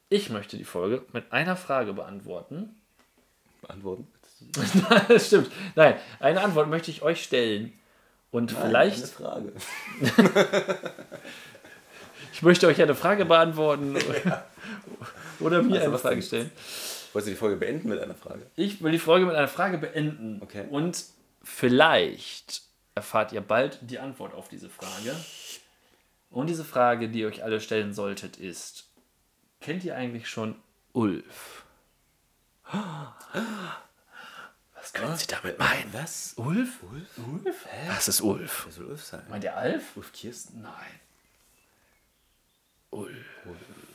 Ich möchte die Folge mit einer Frage beantworten. Beantworten. das stimmt. Nein, eine Antwort möchte ich euch stellen. Und Eine vielleicht, Frage. ich möchte euch eine Frage beantworten oder mir Also eine was Frage stellen. Wolltest du die Folge beenden mit einer Frage? Ich will die Folge mit einer Frage beenden. Okay. Und vielleicht erfahrt ihr bald die Antwort auf diese Frage. Und diese Frage, die ihr euch alle stellen solltet, ist: Kennt ihr eigentlich schon Ulf? Was können Sie damit meinen? Was? Ulf? Ulf? Ulf? Hä? Was ist Ulf? Wer soll Ulf sein? Meint ihr Alf? Ulf Kirsten? Nein. Ulf.